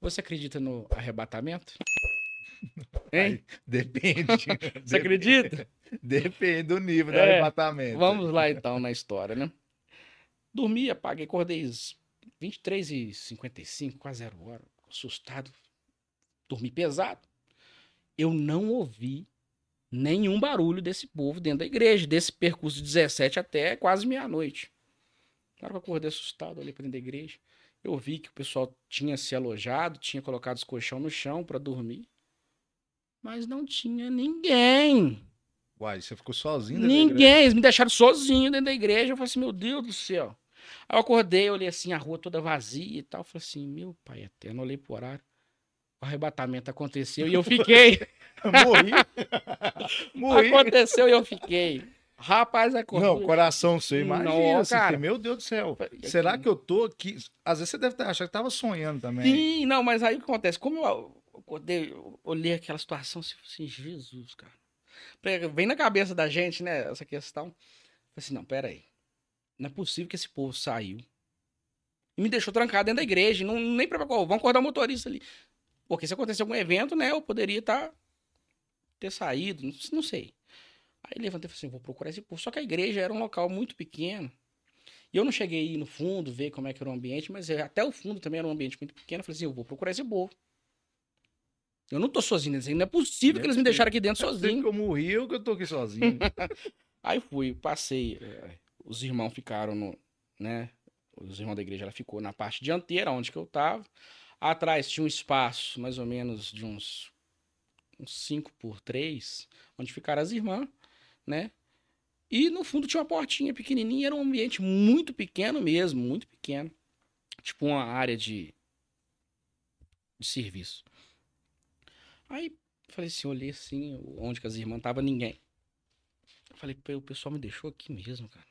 Você acredita no arrebatamento? Hein? Depende. Você acredita? Depende do nível do é, arrebatamento. Vamos lá então na história, né? Dormi, apaguei, acordei 23 e 55, quase zero hora, assustado. Dormi pesado. Eu não ouvi nenhum barulho desse povo dentro da igreja, desse percurso de 17 até quase meia-noite. Hora que eu acordei assustado, olhei para dentro da igreja, eu vi que o pessoal tinha se alojado, tinha colocado os colchão no chão para dormir, mas não tinha ninguém. Uai, você ficou sozinho dentro Ninguém, eles me deixaram sozinho dentro da igreja. Eu falei assim, meu Deus do céu. Aí eu acordei, olhei assim, a rua toda vazia e tal. Eu falei assim, meu pai eterno, olhei pro horário. O arrebatamento aconteceu e eu fiquei. Morri. Morri. Aconteceu e eu fiquei. Rapaz, é Não, coração seu, imagina. Não, assim, cara. meu Deus do céu. Será que eu tô aqui? Às vezes você deve achar que tava sonhando também. Sim, não, mas aí o que acontece? Como eu acordei, eu olhei aquela situação, assim, Jesus, cara. Vem na cabeça da gente, né, essa questão. Falei assim, não, pera aí. Não é possível que esse povo saiu e me deixou trancado dentro da igreja. Não, nem pra qual. Vamos acordar o motorista ali. Porque se acontecer algum evento, né, eu poderia estar. Tá, ter saído, não sei. Aí levantei e falei assim, vou procurar esse povo. Só que a igreja era um local muito pequeno. E eu não cheguei aí no fundo, ver como é que era o ambiente, mas até o fundo também era um ambiente muito pequeno. Eu falei assim, eu vou procurar esse povo. Eu não tô sozinho, não é possível que eles me deixaram aqui dentro sozinho. eu morri, eu que eu tô aqui sozinho. aí fui, passei. É, os irmãos ficaram no, né? Os irmãos da igreja, ela ficou na parte dianteira, onde que eu tava. Atrás tinha um espaço, mais ou menos de uns, uns 5 por 3, onde ficaram as irmãs né? E no fundo tinha uma portinha pequenininha, era um ambiente muito pequeno mesmo, muito pequeno. Tipo uma área de, de serviço. Aí falei assim, olhei assim, onde que as irmãs estavam, ninguém. Falei, o pessoal me deixou aqui mesmo, cara.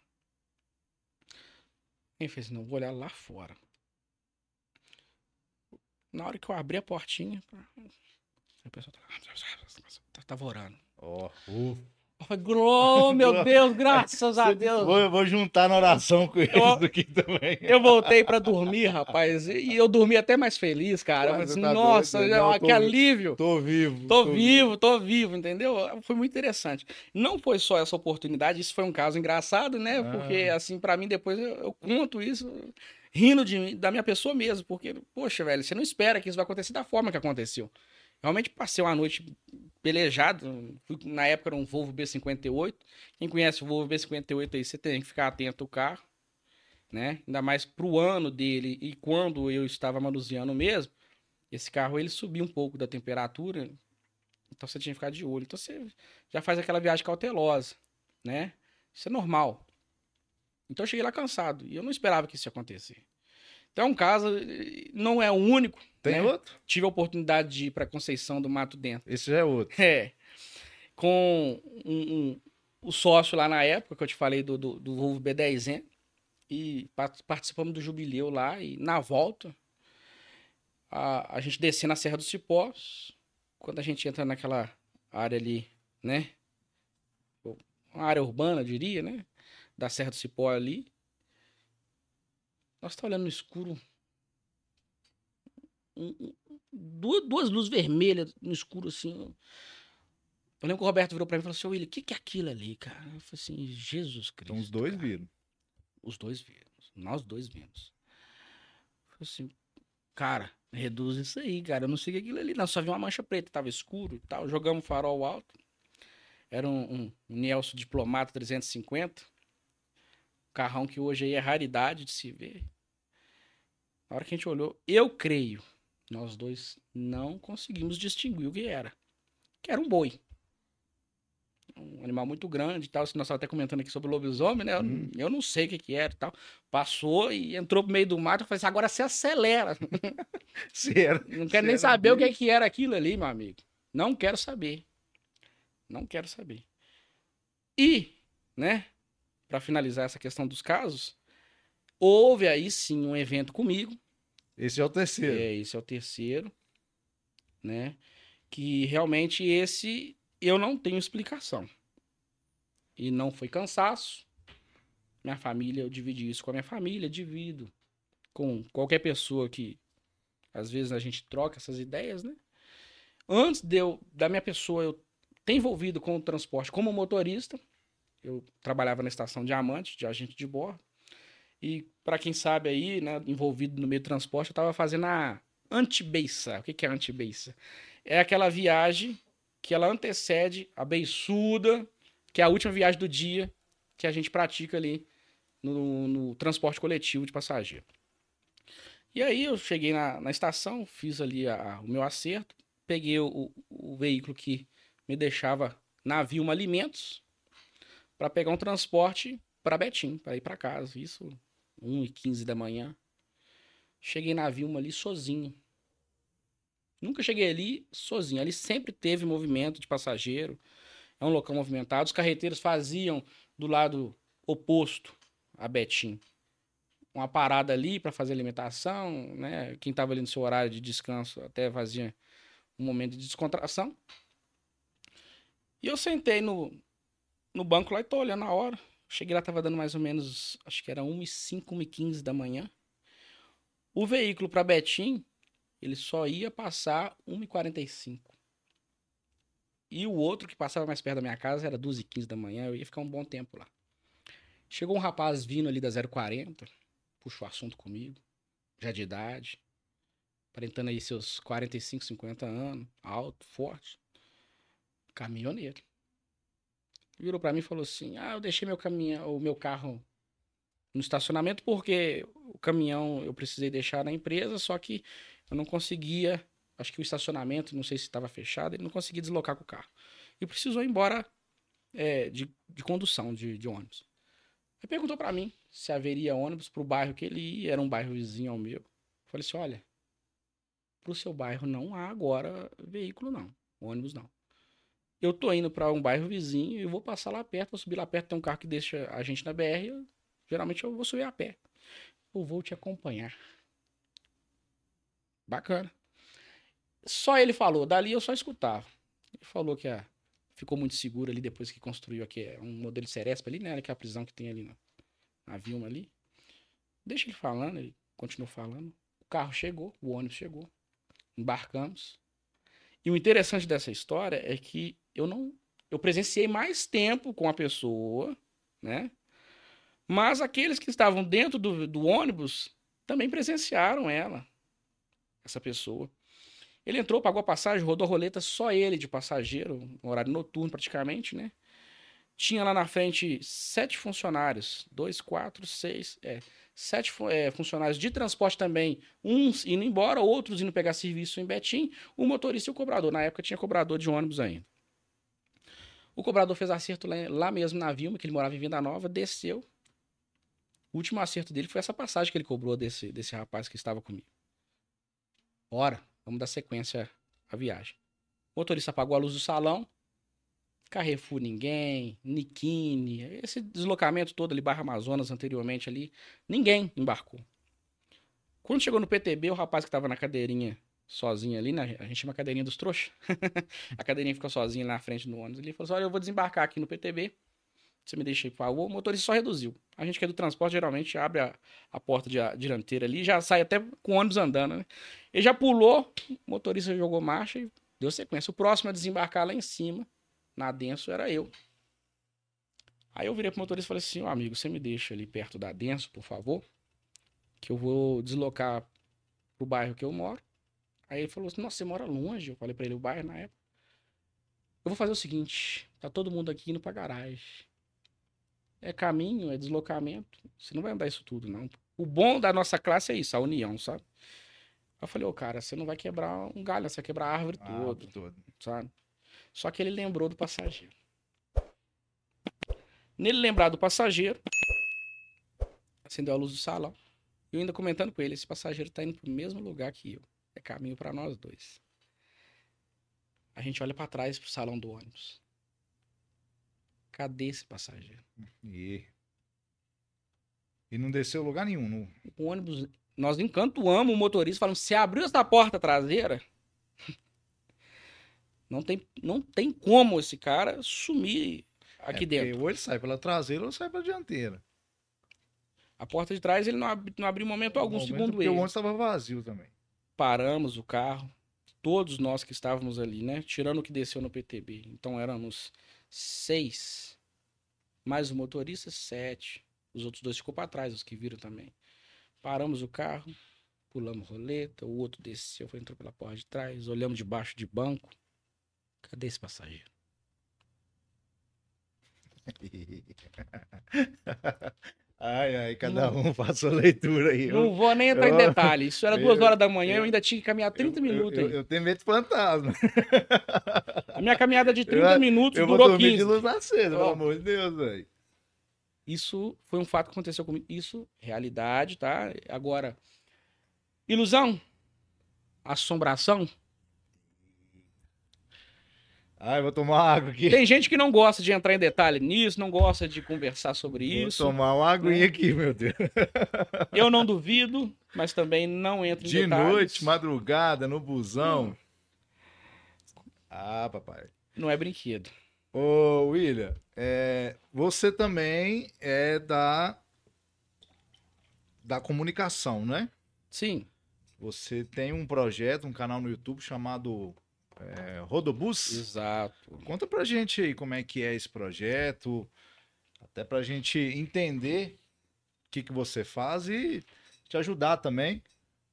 Aí fez, não, vou olhar lá fora. Na hora que eu abri a portinha, o pessoal tava, tava orando. Ó, oh, Oh, meu Deus, graças a Deus. Vou, vou juntar na oração com eles aqui também. Eu voltei para dormir, rapaz, e eu dormi até mais feliz, cara. Mas, tá nossa, doido, não, que alívio. Tô vivo. Tô, tô vivo, vivo, tô vivo, entendeu? Foi muito interessante. Não foi só essa oportunidade, isso foi um caso engraçado, né? Ah. Porque, assim, para mim, depois eu, eu conto isso rindo de, da minha pessoa mesmo, porque, poxa, velho, você não espera que isso vai acontecer da forma que aconteceu. Realmente passei uma noite pelejado. Fui, na época era um Volvo B58. Quem conhece o Volvo B58 aí, você tem que ficar atento ao carro. Né? Ainda mais pro ano dele e quando eu estava manuseando mesmo, esse carro ele subiu um pouco da temperatura, então você tinha que ficar de olho. Então você já faz aquela viagem cautelosa, né? Isso é normal. Então eu cheguei lá cansado. E eu não esperava que isso ia acontecer. Então é um caso, não é o único. Tem né? outro? Tive a oportunidade de ir para Conceição do Mato Dentro. Esse já é outro. É. Com um, um, o sócio lá na época, que eu te falei do, do, do Volvo B10N. E participamos do jubileu lá. E na volta, a, a gente descendo na Serra dos Cipós. Quando a gente entra naquela área ali, né? Uma área urbana, eu diria, né? Da Serra do Cipó ali. Nós tá olhando no escuro. duas, duas luzes vermelhas no escuro, assim. Eu lembro que o Roberto virou pra mim e falou assim: William, o que, que é aquilo ali, cara? Eu falei assim: Jesus Cristo. Então os dois cara. viram. Os dois viram. Nós dois vimos. Eu falei assim: cara, reduz isso aí, cara. Eu não sei o que é aquilo ali. Não, só vi uma mancha preta, tava escuro e tal. Jogamos farol alto. Era um, um, um Nelson Diplomata 350. Carrão que hoje aí é raridade de se ver. Na hora que a gente olhou, eu creio, nós dois não conseguimos distinguir o que era. Que era um boi. Um animal muito grande e tal. Nós estávamos até comentando aqui sobre o lobisomem, né? Eu, hum. eu não sei o que, que era e tal. Passou e entrou pro meio do mato. Eu falei assim, agora você acelera. Não quero nem saber o que, que era aquilo ali, meu amigo. Não quero saber. Não quero saber. E, né? Para finalizar essa questão dos casos, Houve aí sim um evento comigo. Esse é o terceiro. É, esse é o terceiro, né? Que realmente esse eu não tenho explicação. E não foi cansaço. Minha família, eu dividi isso com a minha família, divido com qualquer pessoa que às vezes a gente troca essas ideias, né? Antes de eu, da minha pessoa eu ter envolvido com o transporte como motorista, eu trabalhava na estação Diamante, de agente de bordo. E para quem sabe aí, né, envolvido no meio do transporte, eu estava fazendo a antibeiça. O que, que é antibeiça? É aquela viagem que ela antecede a beiçuda, que é a última viagem do dia que a gente pratica ali no, no transporte coletivo de passageiro. E aí eu cheguei na, na estação, fiz ali a, a, o meu acerto, peguei o, o, veículo que me deixava na Vilma Alimentos para pegar um transporte para Betim, para ir para casa. Isso 1 e 15 da manhã. Cheguei na Vilma ali sozinho. Nunca cheguei ali sozinho. Ali sempre teve movimento de passageiro. É um local movimentado. Os carreteiros faziam do lado oposto a Betim uma parada ali para fazer alimentação, né? Quem estava ali no seu horário de descanso até fazia um momento de descontração. E eu sentei no, no banco lá e tô olhando a hora. Cheguei lá, tava dando mais ou menos, acho que era 1 e 5, 1 e 15 da manhã. O veículo para Betim, ele só ia passar 1 e 45. O outro que passava mais perto da minha casa era 2 e 15 da manhã, eu ia ficar um bom tempo lá. Chegou um rapaz vindo ali da 040, puxou assunto comigo, já de idade, aparentando aí seus 45, 50 anos, alto, forte, caminhoneiro virou para mim e falou assim: "Ah, eu deixei meu caminhão, o meu carro no estacionamento porque o caminhão eu precisei deixar na empresa, só que eu não conseguia, acho que o estacionamento, não sei se estava fechado, ele não conseguia deslocar com o carro. E precisou ir embora é, de, de condução de, de ônibus. Ele perguntou para mim se haveria ônibus pro bairro que ele ia, era um bairro vizinho ao meu. Eu falei assim: olha, pro seu bairro não há agora veículo, não. Ônibus não eu tô indo para um bairro vizinho e vou passar lá perto, vou subir lá perto, tem um carro que deixa a gente na BR, eu, geralmente eu vou subir a pé. Eu vou te acompanhar. Bacana. Só ele falou, dali eu só escutava. Ele falou que a, ficou muito seguro ali depois que construiu aqui é um modelo Cerespa ali, né? Que é a prisão que tem ali na, na Vilma ali. Deixa ele falando, ele continuou falando. O carro chegou, o ônibus chegou. Embarcamos. E o interessante dessa história é que eu não. Eu presenciei mais tempo com a pessoa, né? Mas aqueles que estavam dentro do, do ônibus também presenciaram ela, essa pessoa. Ele entrou, pagou a passagem, rodou a roleta, só ele de passageiro, horário noturno praticamente, né? Tinha lá na frente sete funcionários, dois, quatro, seis, é, sete é, funcionários de transporte também, uns indo embora, outros indo pegar serviço em Betim, o motorista e o cobrador. Na época tinha cobrador de ônibus ainda. O cobrador fez acerto lá, lá mesmo na Vilma, que ele morava em Vinda Nova, desceu, O último acerto dele foi essa passagem que ele cobrou desse, desse rapaz que estava comigo. Ora, vamos dar sequência à viagem. O motorista apagou a luz do salão. Carrefour ninguém, Nikine, esse deslocamento todo ali, Barra Amazonas anteriormente ali, ninguém embarcou. Quando chegou no PTB, o rapaz que estava na cadeirinha sozinho ali, né? A gente chama cadeirinha dos trouxas. a cadeirinha ficou sozinha na frente do ônibus. Ele falou assim: Olha, eu vou desembarcar aqui no PTB. Você me deixa aí, por favor. O motorista só reduziu. A gente que é do transporte geralmente abre a, a porta de, a, dianteira ali já sai até com o ônibus andando, né? Ele já pulou, o motorista jogou marcha e deu sequência. O próximo a desembarcar lá em cima, na Denso, era eu. Aí eu virei pro motorista e falei assim: Ó, amigo, você me deixa ali perto da Denso, por favor, que eu vou deslocar pro bairro que eu moro. Aí ele falou assim: Nossa, você mora longe. Eu falei pra ele o bairro na época. Eu vou fazer o seguinte: tá todo mundo aqui indo pra garagem é caminho, é deslocamento. Você não vai andar isso tudo, não. O bom da nossa classe é isso, a união, sabe? Eu falei, ô, oh, cara, você não vai quebrar um galho, você vai quebrar a árvore toda, árvore toda, sabe? Só que ele lembrou do passageiro. Nele lembrar do passageiro, acendeu a luz do salão. E eu ainda comentando com ele, esse passageiro tá indo pro mesmo lugar que eu. É caminho para nós dois. A gente olha para trás pro salão do ônibus. Cadê esse passageiro? E, e não desceu lugar nenhum. No... O ônibus. Nós encantoamos o motorista, falando: se abriu essa porta traseira, não tem, não tem como esse cara sumir aqui é dentro. Ou ele sai pela traseira ou sai pela dianteira. A porta de trás ele não, ab, não abriu momento algum, momento segundo ele. o ônibus estava vazio também. Paramos o carro, todos nós que estávamos ali, né? Tirando o que desceu no PTB. Então éramos seis. Mais o motorista, sete. Os outros dois ficou para trás, os que viram também. Paramos o carro, pulamos roleta, o outro desceu, foi, entrou pela porta de trás, olhamos debaixo de banco. Cadê esse passageiro? Ai, ai, cada um faz sua leitura aí. Não eu, vou nem entrar eu, em detalhe. Isso era duas horas da manhã, eu, eu ainda tinha que caminhar 30 minutos. Eu, tenho medo de fantasma. A minha caminhada de 30 minutos eu durou vou 15. de luz acesa, pelo amor de Deus, velho. Isso foi um fato que aconteceu comigo. Isso, realidade, tá? Agora, ilusão, assombração, Ai, vou tomar água aqui. Tem gente que não gosta de entrar em detalhe nisso, não gosta de conversar sobre vou isso. Vou tomar uma aguinha né? aqui, meu Deus. Eu não duvido, mas também não entro em de detalhes. De noite, madrugada, no busão. Hum. Ah, papai. Não é brinquedo. Ô, William, é, você também é da da comunicação, né? Sim. Você tem um projeto, um canal no YouTube chamado é, Rodobus. Exato. Conta pra gente aí como é que é esse projeto, até pra gente entender o que, que você faz e te ajudar também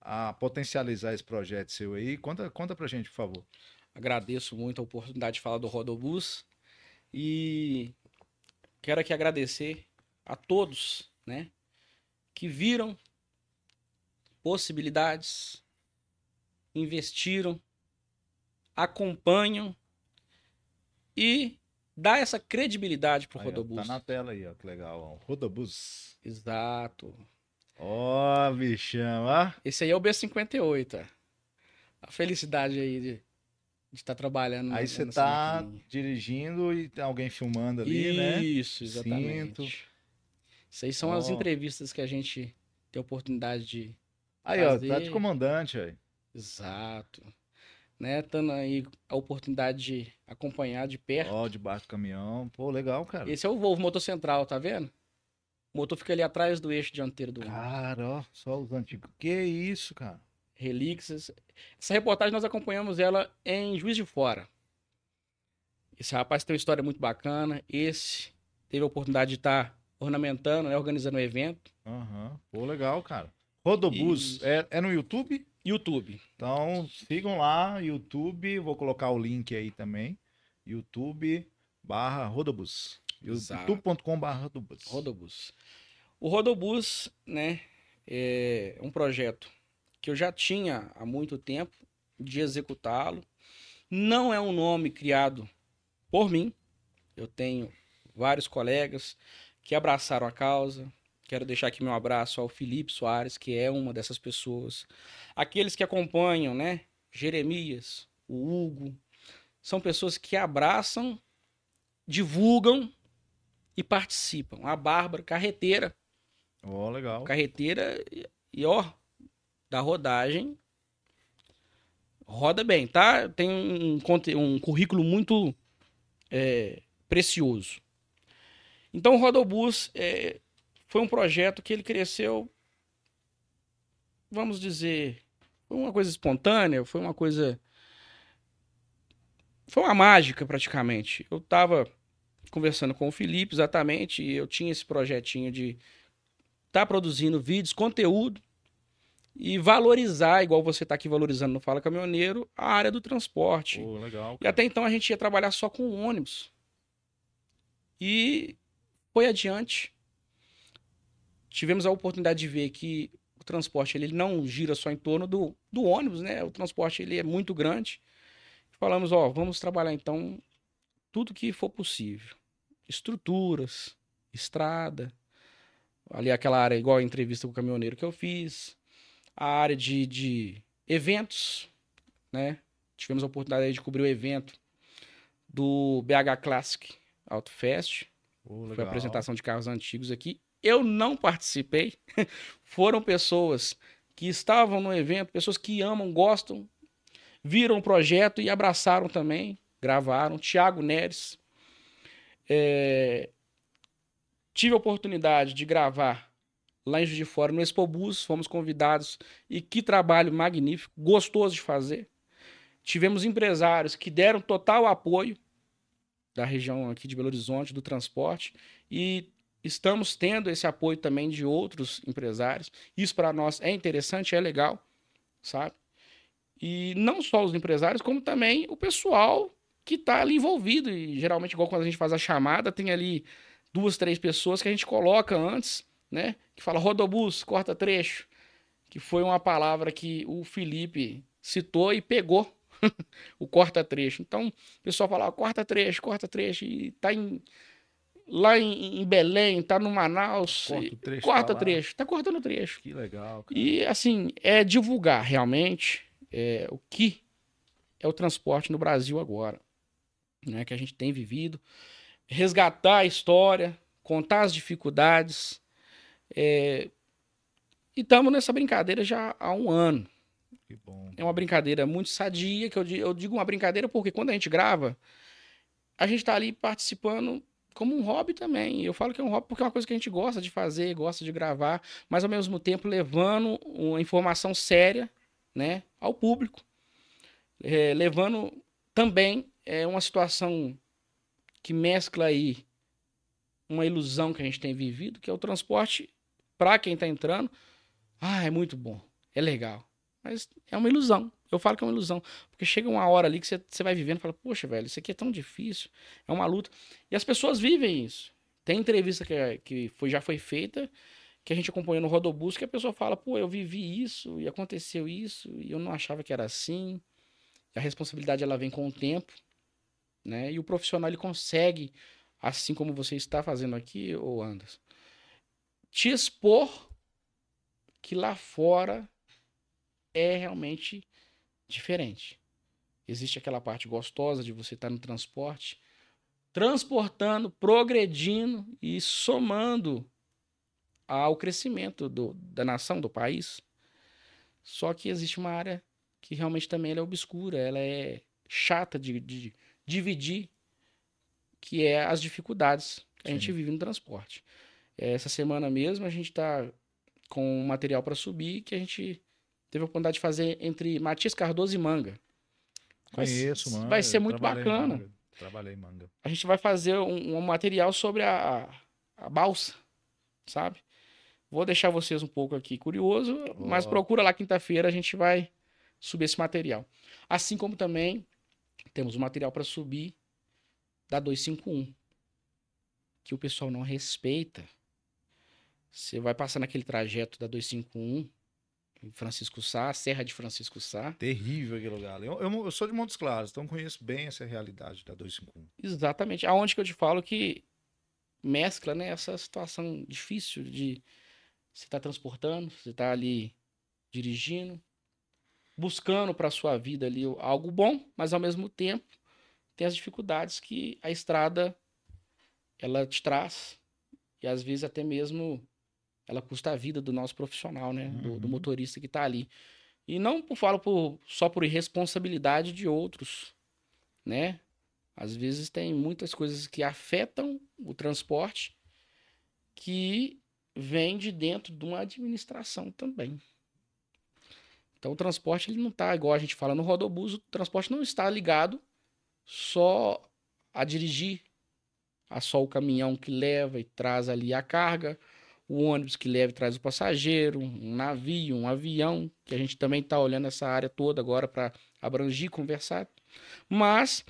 a potencializar esse projeto seu aí. Conta, conta pra gente, por favor. Agradeço muito a oportunidade de falar do Rodobus e quero aqui agradecer a todos, né, que viram possibilidades, investiram acompanham e dá essa credibilidade pro aí, Rodobus. Ó, tá na tela aí, ó, que legal. Ó. Rodobus. Exato. Ó, oh, bichão, ó. Esse aí é o B58, A felicidade aí de estar tá trabalhando. Aí você tá dirigindo e tem alguém filmando ali, Isso, né? Isso, exatamente. Sinto. Isso aí são oh. as entrevistas que a gente tem a oportunidade de Aí, fazer. ó, tá de comandante aí. Exato né? Tendo aí a oportunidade de acompanhar de perto. Ó, debaixo do caminhão. Pô, legal, cara. Esse é o Volvo motor central, tá vendo? O motor fica ali atrás do eixo dianteiro do Cara, ó, só os antigos. Que isso, cara? Relíquias. Essa reportagem nós acompanhamos ela em Juiz de Fora. Esse rapaz tem uma história muito bacana. Esse teve a oportunidade de estar tá ornamentando, né, organizando o um evento. Aham. Uhum. Pô, legal, cara. Rodobus, é, é no YouTube? YouTube. Então, sigam lá, YouTube, vou colocar o link aí também. YouTube barra Rodobus. youtube.com barra Rodobus. Rodobus. O Rodobus, né, é um projeto que eu já tinha há muito tempo de executá-lo. Não é um nome criado por mim. Eu tenho vários colegas que abraçaram a causa, Quero deixar aqui meu abraço ao Felipe Soares, que é uma dessas pessoas. Aqueles que acompanham, né? Jeremias, o Hugo, são pessoas que abraçam, divulgam e participam. A Bárbara, carreteira. Ó, legal. Carreteira e ó, da rodagem. Roda bem, tá? Tem um, um currículo muito é, precioso. Então, o Rodobus é, foi um projeto que ele cresceu, vamos dizer, foi uma coisa espontânea, foi uma coisa. Foi uma mágica, praticamente. Eu estava conversando com o Felipe, exatamente, e eu tinha esse projetinho de estar produzindo vídeos, conteúdo e valorizar, igual você está aqui valorizando no Fala Caminhoneiro, a área do transporte. Pô, legal. E até então a gente ia trabalhar só com ônibus. E foi adiante. Tivemos a oportunidade de ver que o transporte ele não gira só em torno do, do ônibus, né? O transporte ele é muito grande. Falamos, ó, vamos trabalhar então tudo que for possível. Estruturas, estrada, ali aquela área, igual a entrevista com o caminhoneiro que eu fiz, a área de, de eventos, né? Tivemos a oportunidade aí de cobrir o evento do BH Classic Auto Fest. Pô, Foi a apresentação de carros antigos aqui. Eu não participei. Foram pessoas que estavam no evento, pessoas que amam, gostam, viram o projeto e abraçaram também, gravaram. Tiago Neres. É, Tive a oportunidade de gravar lá em Juiz de Fora, no Expobus, fomos convidados e que trabalho magnífico, gostoso de fazer. Tivemos empresários que deram total apoio da região aqui de Belo Horizonte, do transporte, e estamos tendo esse apoio também de outros empresários. Isso para nós é interessante, é legal, sabe? E não só os empresários, como também o pessoal que está ali envolvido. E geralmente, igual quando a gente faz a chamada, tem ali duas, três pessoas que a gente coloca antes, né? Que fala rodobus, corta trecho. Que foi uma palavra que o Felipe citou e pegou o corta trecho. Então, o pessoal fala, corta trecho, corta trecho. E tá em, lá em, em Belém, tá no Manaus. Corta o trecho corta lá. trecho, tá cortando trecho. Que legal, cara. E assim, é divulgar realmente é, o que é o transporte no Brasil agora, né? Que a gente tem vivido, resgatar a história, contar as dificuldades. é, e estamos nessa brincadeira já há um ano. Que bom. É uma brincadeira muito sadia, que eu eu digo uma brincadeira porque quando a gente grava, a gente tá ali participando como um hobby também. Eu falo que é um hobby porque é uma coisa que a gente gosta de fazer, gosta de gravar, mas ao mesmo tempo levando uma informação séria, né, ao público. É, levando também é, uma situação que mescla aí uma ilusão que a gente tem vivido, que é o transporte para quem tá entrando. Ah, é muito bom, é legal. Mas é uma ilusão. Eu falo que é uma ilusão. Porque chega uma hora ali que você, você vai vivendo e fala, poxa, velho, isso aqui é tão difícil, é uma luta. E as pessoas vivem isso. Tem entrevista que, é- que foi, já foi feita, que a gente acompanhou no Rodobus, que a pessoa fala, pô, eu vivi isso, e aconteceu isso, e eu não achava que era assim. E a responsabilidade, ela vem com o tempo, né? E o profissional, ele consegue, assim como você está fazendo aqui, ô Anderson, te expor que lá fora é realmente diferente. Existe aquela parte gostosa de você estar no transporte, transportando, progredindo e somando ao crescimento do- da nação, do país. Só que existe uma área que realmente também é obscura, ela é chata de, de dividir, que é as dificuldades que a Sim. gente vive no transporte. Essa semana mesmo a gente está com um material para subir que a gente teve a oportunidade de fazer entre Matias Cardoso e Manga. Vai Conheço, mano. Vai ser muito bacana. manga. Trabalhei manga. A gente vai fazer um, um material sobre a, a balsa, sabe? Vou deixar vocês um pouco aqui curioso, mas procura lá quinta-feira, a gente vai subir esse material. Assim como também temos o material para subir da 251, que o pessoal não respeita. Você vai passar naquele trajeto da 251, em Francisco Sá, Serra de Francisco Sá. Terrível aquele lugar. Eu, eu- eu sou de Montes Claros, então conheço bem essa realidade da 251. Exatamente. Aonde que eu te falo que mescla né, essa situação difícil de você está transportando, você está ali dirigindo, buscando para sua vida ali algo bom, mas ao mesmo tempo tem as dificuldades que a estrada ela te traz e às vezes até mesmo ela custa a vida do nosso profissional, né, do, do uhum. motorista que está ali. E não falo por, só por irresponsabilidade de outros, né? Às vezes tem muitas coisas que afetam o transporte que vem de dentro de uma administração também. Então o transporte ele não está igual a gente fala no rodobus, o transporte não está ligado só a dirigir, a só o caminhão que leva e traz ali a carga, o ônibus que leva e traz o passageiro, um navio, um avião, que a gente também está olhando essa área toda agora para abrangir, conversar. Mas,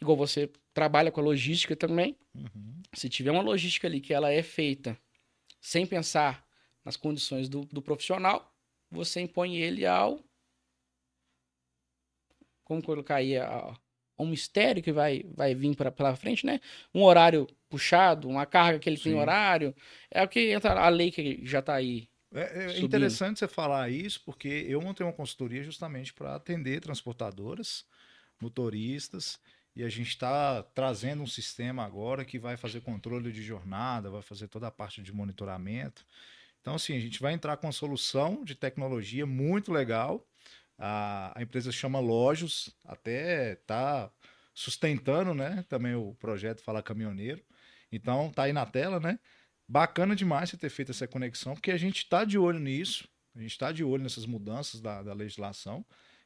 igual você trabalha com a logística também, uhum. se tiver uma logística ali que ela é feita sem pensar nas condições do, do profissional, você impõe ele ao. Como colocar aí? A, um mistério que vai, vai vir para pela frente, né? Um horário puxado, uma carga que ele Sim. tem horário. É o que entra a lei que já está aí. É, é interessante você falar isso, porque eu montei uma consultoria justamente para atender transportadoras, motoristas, e a gente está trazendo um sistema agora que vai fazer controle de jornada, vai fazer toda a parte de monitoramento. Então, assim, a gente vai entrar com uma solução de tecnologia muito legal a, a empresa chama Lojos, até está sustentando, né? Também o projeto Fala Caminhoneiro. Então tá aí na tela, né? Bacana demais você ter feito essa conexão, porque a gente está de olho nisso, a gente está de olho nessas mudanças da, da legislação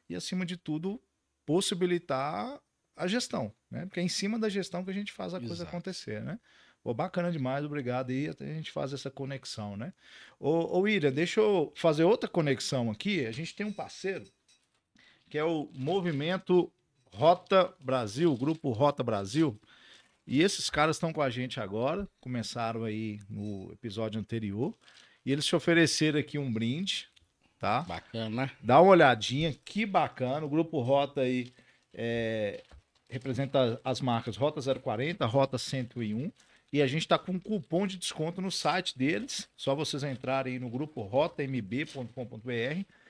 e, acima de tudo, possibilitar a gestão, né? Porque é em cima da gestão que a gente faz a Exato. coisa acontecer, né? Pô, bacana demais, obrigado aí, até a gente faz essa conexão, né? Ô, ô William, deixa eu fazer outra conexão aqui, a gente tem um parceiro que é o Movimento Rota Brasil, Grupo Rota Brasil. E esses caras estão com a gente agora, começaram aí no episódio anterior. E eles te ofereceram aqui um brinde, tá? Bacana. Dá uma olhadinha, que bacana. O Grupo Rota aí é, representa as marcas Rota 040, Rota 101. E a gente está com um cupom de desconto no site deles. Só vocês entrarem no grupo rotamb.com.br.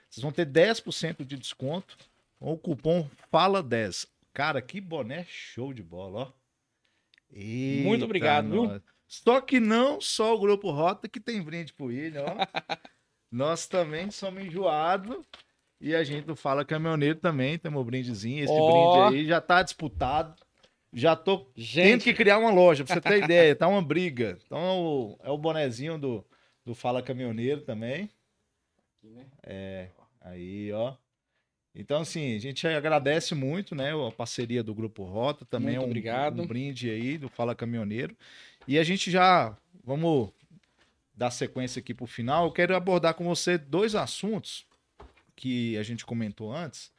Vocês vão ter 10% de desconto com o cupom FALA10. Cara, que boné show de bola, ó. Eita, Muito obrigado, nós. viu? Só que não só o Grupo Rota que tem brinde pro William, ó. nós também somos enjoados. E a gente do Fala Caminhoneiro também temos um brindezinho. Esse oh. brinde aí já tá disputado. Já tô gente. tendo que criar uma loja, pra você ter ideia. Tá uma briga. Então é o bonezinho do, do Fala Caminhoneiro também. Né? É. Aí, ó. Então, assim, a gente agradece muito, né, a parceria do Grupo Rota, também muito um, obrigado. um brinde aí do Fala Caminhoneiro. E a gente já, vamos dar sequência aqui para o final. Eu quero abordar com você dois assuntos que a gente comentou antes.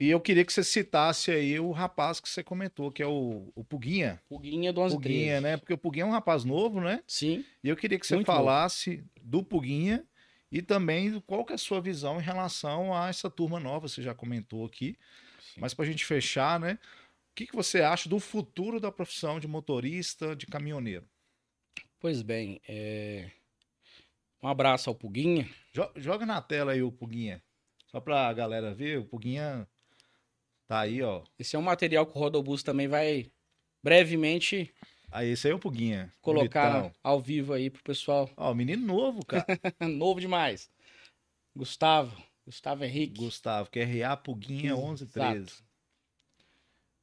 E eu queria que você citasse aí o rapaz que você comentou, que é o, o Puguinha. Puguinha do 11 Puguinha, né? Porque o Puguinha é um rapaz novo, né? Sim. E eu queria que você falasse novo. do Puguinha e também qual que é a sua visão em relação a essa turma nova, você já comentou aqui. Sim. Mas para a gente fechar, né? O que, que você acha do futuro da profissão de motorista, de caminhoneiro? Pois bem, é... um abraço ao Puguinha. Joga na tela aí o Puguinha, só para a galera ver. O Puguinha tá aí, ó. Esse é um material que o Rodobus também vai brevemente Aí, esse aí é o Puguinha. Colocar ao vivo aí pro pessoal. Ó, menino novo, cara. novo demais. Gustavo. Gustavo Henrique. Gustavo, que é RA Puguinha 1113.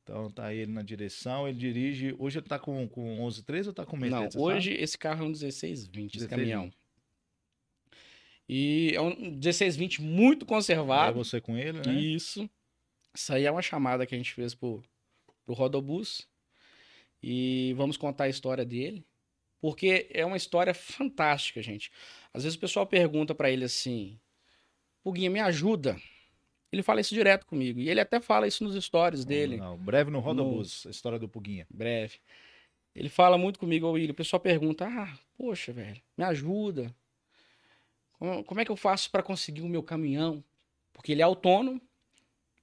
Então tá ele na direção, ele dirige. Hoje ele tá com, com 1113 ou tá com Mercedes? Não, hoje sabe? esse carro é um 1620, esse caminhão. E é um 1620 muito conservado. É você com ele, né? Isso. Isso aí é uma chamada que a gente fez pro, pro Rodobus. E vamos contar a história dele, porque é uma história fantástica, gente. Às vezes o pessoal pergunta para ele assim: Puguinha, me ajuda. Ele fala isso direto comigo. E ele até fala isso nos stories dele. Não, breve no Roda no... a história do Puguinha. Breve. Ele fala muito comigo, William. O pessoal pergunta: Ah, poxa, velho, me ajuda. Como, como é que eu faço para conseguir o meu caminhão? Porque ele é autônomo,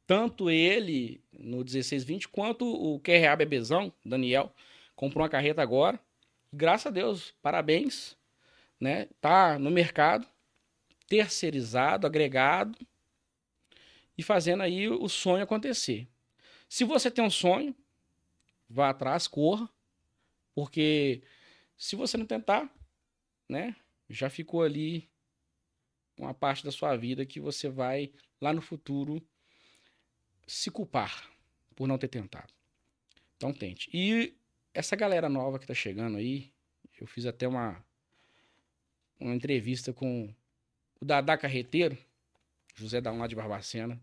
tanto ele no 1620 quanto o QRA Bebezão, Daniel, comprou uma carreta agora. Graças a Deus, parabéns. né? Tá no mercado, terceirizado, agregado e fazendo aí o sonho acontecer. Se você tem um sonho, vá atrás, corra, porque se você não tentar, né, já ficou ali uma parte da sua vida que você vai lá no futuro se culpar por não ter tentado. Então tente. E essa galera nova que tá chegando aí, eu fiz até uma uma entrevista com o Dadá Carreteiro, José Daum lá de Barbacena,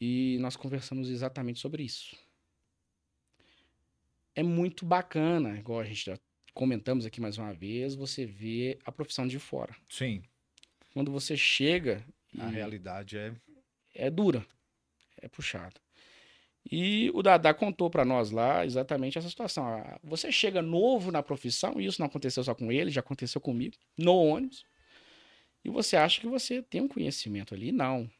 e nós conversamos exatamente sobre isso. É muito bacana, igual a gente já comentamos aqui mais uma vez, você vê a profissão de fora. Sim. Quando você chega. A e realidade é. É dura. É puxado. E o Dadá contou para nós lá exatamente essa situação. Ah, Você chega novo na profissão, e isso não aconteceu só com ele, já aconteceu comigo, no ônibus, e você acha que você tem um conhecimento ali. Não.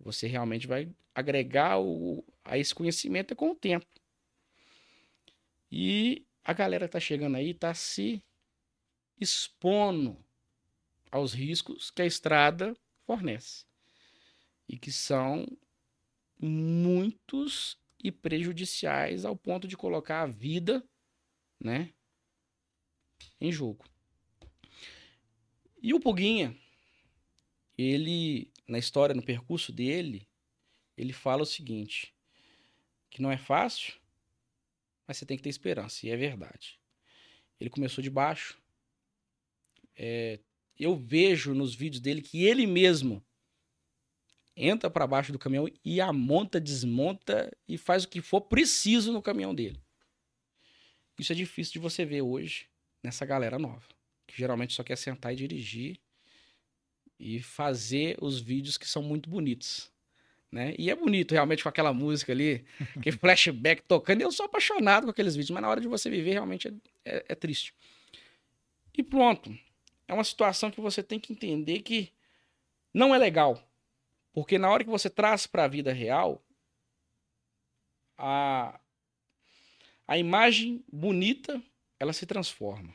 Você realmente vai agregar o, a esse conhecimento com o tempo. E a galera tá chegando aí tá se expondo aos riscos que a estrada fornece. E que são muitos e prejudiciais ao ponto de colocar a vida, né, em jogo. E o Puguinha, ele na história, no percurso dele, ele fala o seguinte: que não é fácil, mas você tem que ter esperança, e é verdade. Ele começou de baixo. É, eu vejo nos vídeos dele que ele mesmo entra para baixo do caminhão e amonta, desmonta e faz o que for preciso no caminhão dele. Isso é difícil de você ver hoje nessa galera nova, que geralmente só quer sentar e dirigir e fazer os vídeos que são muito bonitos. Né? E é bonito realmente com aquela música ali, aquele flashback tocando. Eu sou apaixonado com aqueles vídeos, mas na hora de você viver realmente é, é, é triste. E pronto. É uma situação que você tem que entender que não é legal. Porque na hora que você traz para a vida real, a, a imagem bonita ela se transforma.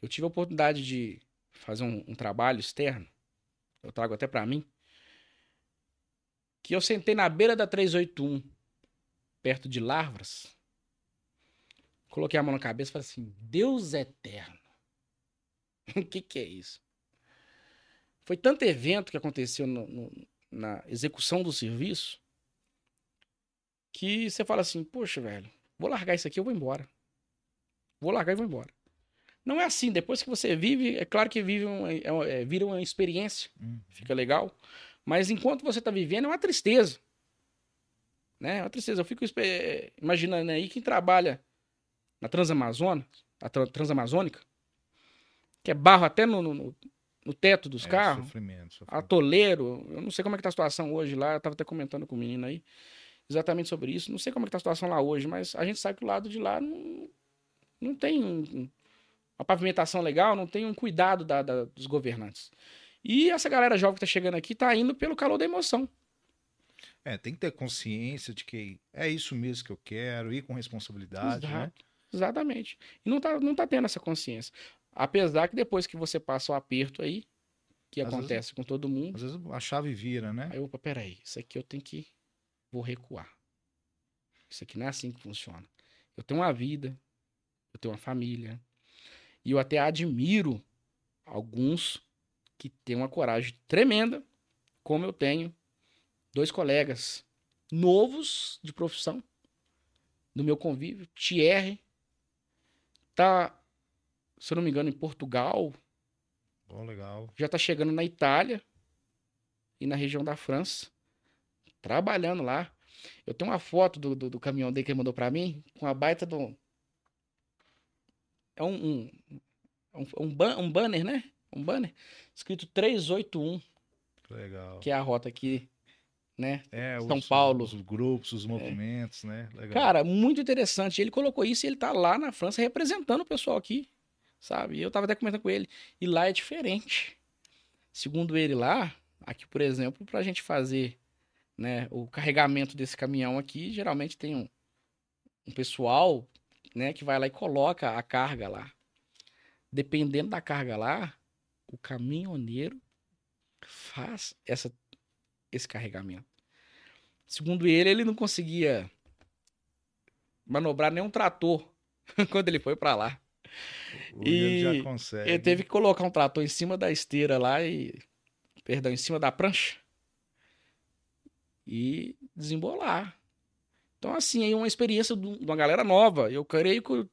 Eu tive a oportunidade de fazer um, um trabalho externo, eu trago até para mim, que eu sentei na beira da 381, perto de Larvas, coloquei a mão na cabeça e falei assim: Deus é eterno. o que, que é isso? Foi tanto evento que aconteceu no, no, na execução do serviço que você fala assim: Poxa, velho, vou largar isso aqui, eu vou embora. Vou largar e vou embora. Não é assim. Depois que você vive, é claro que vive é, é, vira uma experiência, Uhum. fica legal. Mas enquanto você tá vivendo, é uma tristeza. Né? É uma tristeza. Eu fico espe- imaginando aí quem trabalha na Transamazônica, a Tra- Transamazônica, que é barro até no, no, no teto dos É, carros, Sofrimento, sofrimento. atoleiro. Eu não sei como é que tá a situação hoje lá. Eu tava até comentando com o menino aí exatamente sobre isso. Não sei como é que tá a situação lá hoje, mas a gente sabe que o lado de lá não, não tem um- uma pavimentação legal, não tem um cuidado da- da- dos governantes. E essa galera jovem que tá chegando aqui tá indo pelo calor da emoção. É, tem que ter consciência de que é isso mesmo que eu quero, ir com responsabilidade, né? Exato. Exatamente. E não tá, não tá tendo essa consciência. Apesar que depois que você passa o aperto aí, que Às acontece com todo mundo, Às vezes a chave vira, né? Aí, opa, peraí, isso aqui eu tenho que. Vou recuar. Isso aqui não é assim que funciona. Eu tenho uma vida, eu tenho uma família. E eu até admiro alguns que têm uma coragem tremenda, como eu tenho dois colegas novos de profissão, do meu convívio. Thierry tá, se eu não me engano, em Portugal, Bom, legal. já tá chegando na Itália e na região da França, trabalhando lá. Eu tenho uma foto do, do, do caminhão dele que ele mandou pra mim, com a baita do. É um. Um, um, um, ban- um banner, né? Um banner escrito 381, Legal. que é a rota aqui, né? É, São os, Paulo. Os grupos, os movimentos, né? Legal. Cara, muito interessante. Ele colocou isso e ele tá lá na França representando o pessoal aqui, sabe? E eu tava até comentando com ele. E lá é diferente. Segundo ele lá, aqui, por exemplo, pra gente fazer né, o carregamento desse caminhão aqui, geralmente tem um, um pessoal né, que vai lá e coloca a carga lá. dependendo da carga lá, o caminhoneiro faz essa, esse carregamento. Segundo ele, ele não conseguia manobrar nenhum trator quando ele foi para lá. O E ele já consegue. Ele teve que colocar um trator em cima da esteira lá e. Perdão, em cima da prancha. E desembolar. Então, assim, é uma experiência de uma galera nova. Eu creio que o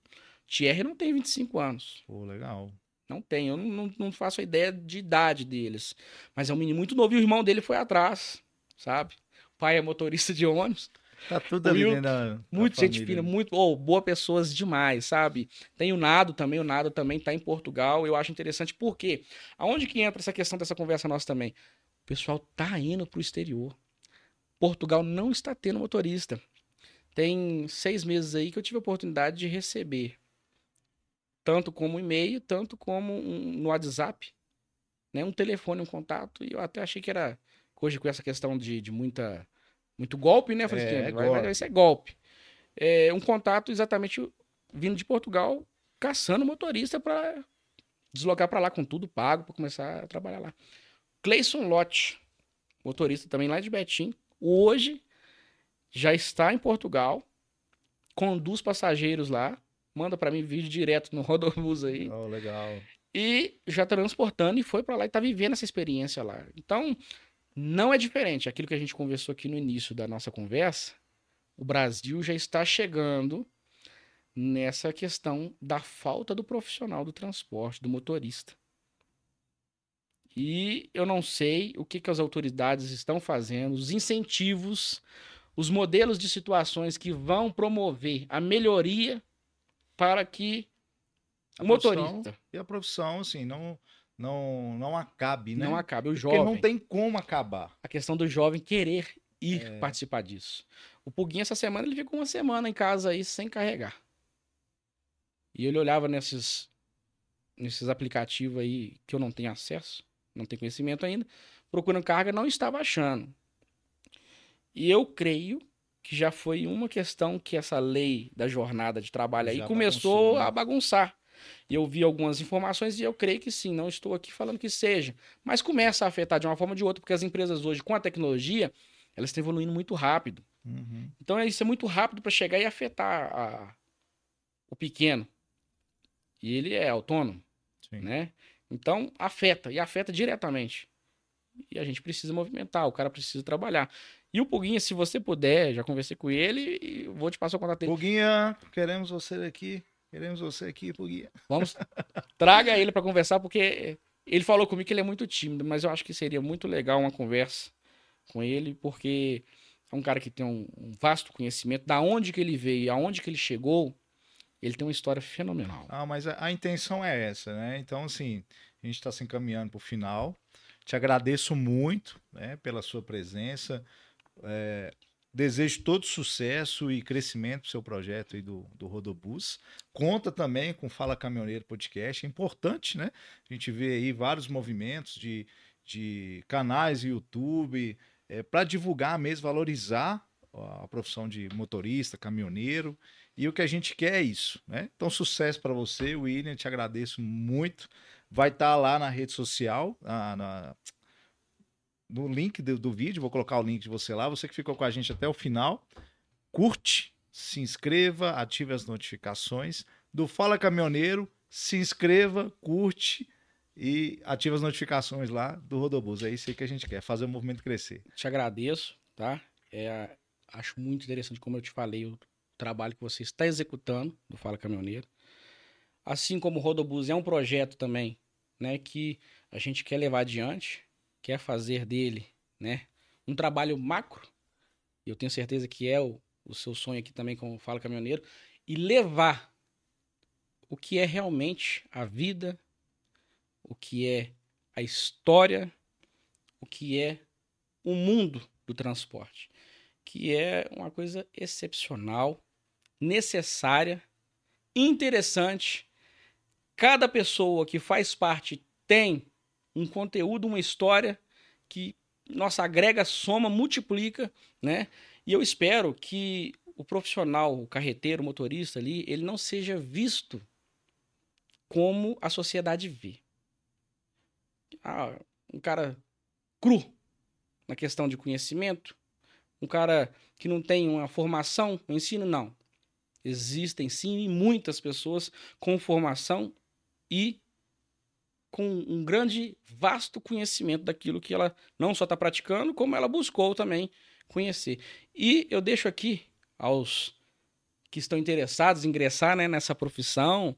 Thierry não tem 25 anos. Pô, legal. Não tem. Eu não, não, não faço a ideia de idade deles. Mas é um menino muito novo e o irmão dele foi atrás, sabe? O pai é motorista de ônibus. Tá tudo ali Will, da Muito gente família. fina, muito. Oh, boa pessoas demais, sabe? Tem o Nado também, o Nado também tá em Portugal. Eu acho interessante porque aonde que entra essa questão dessa conversa nossa também? O pessoal tá indo pro exterior. Portugal não está tendo motorista. Tem seis meses aí que eu tive a oportunidade de receber. Tanto como e-mail, tanto como um- no WhatsApp. Né? Um telefone, um contato. E eu até achei que era. Hoje, com essa questão de, de muita, muito golpe, né? Falei, É, é vai, golpe. isso é golpe. É, um contato exatamente vindo de Portugal, caçando motorista para deslocar para lá com tudo pago para começar a trabalhar lá. Cleison Lott, motorista também lá de Betim, hoje já está em Portugal, conduz passageiros lá, manda para mim vídeo direto no Rodobus aí Oh, legal. e já transportando e foi para lá e tá vivendo essa experiência lá. Então, não é diferente. Aquilo que a gente conversou aqui no início da nossa conversa, o Brasil já está chegando nessa questão da falta do profissional do transporte, do motorista. E eu não sei o que, que as autoridades estão fazendo, os incentivos, os modelos de situações que vão promover a melhoria para que A o motorista E a profissão, assim, não, não, não acabe, né? não acabe. O Porque jovem, não tem como acabar. a questão do jovem querer ir É. participar disso. O Puguinho, essa semana, ele ficou uma semana em casa aí sem carregar. E ele olhava nesses, nesses aplicativos aí que eu não tenho acesso, não tenho conhecimento ainda, procurando carga, não estava achando. E eu creio que já foi uma questão que essa lei da jornada de trabalho aí Já começou bagunçou, né? a bagunçar. E eu vi algumas informações e eu creio que sim, não estou aqui falando que seja. Mas começa a afetar de uma forma ou de outra, porque as empresas hoje, com a tecnologia, elas estão evoluindo muito rápido. Uhum. Então isso é muito rápido para chegar e afetar a- o pequeno. E ele é autônomo, Sim. né? Então afeta, e afeta diretamente. E a gente precisa movimentar, o cara precisa trabalhar. E o Puguinha, se você puder, já conversei com ele e vou te passar o contato dele. Puguinha, queremos você aqui. Queremos você aqui, Puguinha. Vamos, traga ele para conversar, porque ele falou comigo que ele é muito tímido, mas eu acho que seria muito legal uma conversa com ele, porque é um cara que tem um, um vasto conhecimento da onde que ele veio, aonde que ele chegou. Ele tem uma história fenomenal. Ah, mas a, a intenção é essa, né? Então, assim, a gente está se encaminhando para o final. Te agradeço muito né, pela sua presença. É, desejo todo sucesso e crescimento para o seu projeto aí do, do Rodobus. Conta também com Fala Caminhoneiro Podcast. É importante, né? A gente vê aí vários movimentos de, de canais YouTube para divulgar mesmo, valorizar a profissão de motorista, caminhoneiro. E o que a gente quer é isso, né? Então, sucesso para você, William. Te agradeço muito. Vai estar lá na rede social, na- na- no link do, do vídeo. Vou colocar o link de você lá. Você que ficou com a gente até o final, curte, se inscreva, ative as notificações. Do Fala Caminhoneiro, se inscreva, curte e ative as notificações lá do Rodobus. É isso que a gente quer, fazer o movimento crescer. Te agradeço, tá? É, acho muito interessante, como eu te falei, o trabalho que você está executando do Fala Caminhoneiro. Assim como o Rodobus é um projeto também, né, que a gente quer levar adiante, quer fazer dele, né, um trabalho macro. E eu tenho certeza que é o, o seu sonho aqui também com o Fala Caminhoneiro e levar o que é realmente a vida, o que é a história, o que é o mundo do transporte, que é uma coisa excepcional, necessária, interessante. Cada pessoa que faz parte tem um conteúdo, uma história que nossa agrega, soma, multiplica, né? E eu espero que o profissional, o carreteiro, o motorista ali, ele não seja visto como a sociedade vê. Ah, um cara cru na questão de conhecimento, um cara que não tem uma formação no ensino, não. Existem sim muitas pessoas com formação e com um grande, vasto conhecimento daquilo que ela não só está praticando, como ela buscou também conhecer. E eu deixo aqui aos que estão interessados em ingressar né, nessa profissão,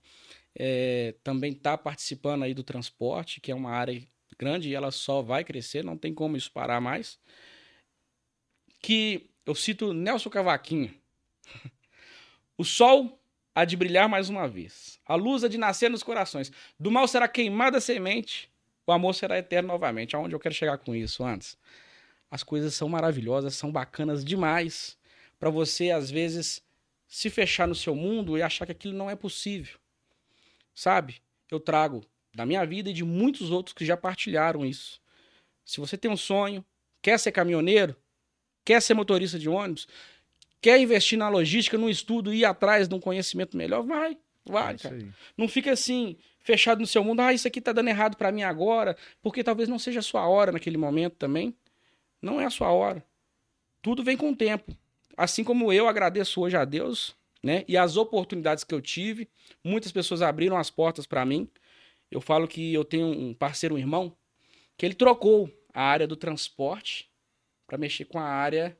é, também está participando aí do transporte, que é uma área grande e ela só vai crescer, não tem como isso parar mais. Que eu cito Nelson Cavaquinho. o sol há de brilhar mais uma vez. A luz há de nascer nos corações. Do mal será queimada a semente, o amor será eterno novamente. Aonde eu quero chegar com isso antes? As coisas são maravilhosas, são bacanas demais para você às vezes se fechar no seu mundo e achar que aquilo não é possível. Sabe? Eu trago da minha vida e de muitos outros que já partilharam isso. Se você tem um sonho, quer ser caminhoneiro, quer ser motorista de ônibus, quer investir na logística, no estudo, ir atrás de um conhecimento melhor, vai, vai, é cara. Não fica assim, fechado no seu mundo, ah, isso aqui tá dando errado para mim agora, porque talvez não seja a sua hora naquele momento também. Não é a sua hora. Tudo vem com o tempo. Assim como eu agradeço hoje a Deus, né, e as oportunidades que eu tive, muitas pessoas abriram as portas para mim. Eu falo que eu tenho um parceiro, um irmão, que ele trocou a área do transporte para mexer com a área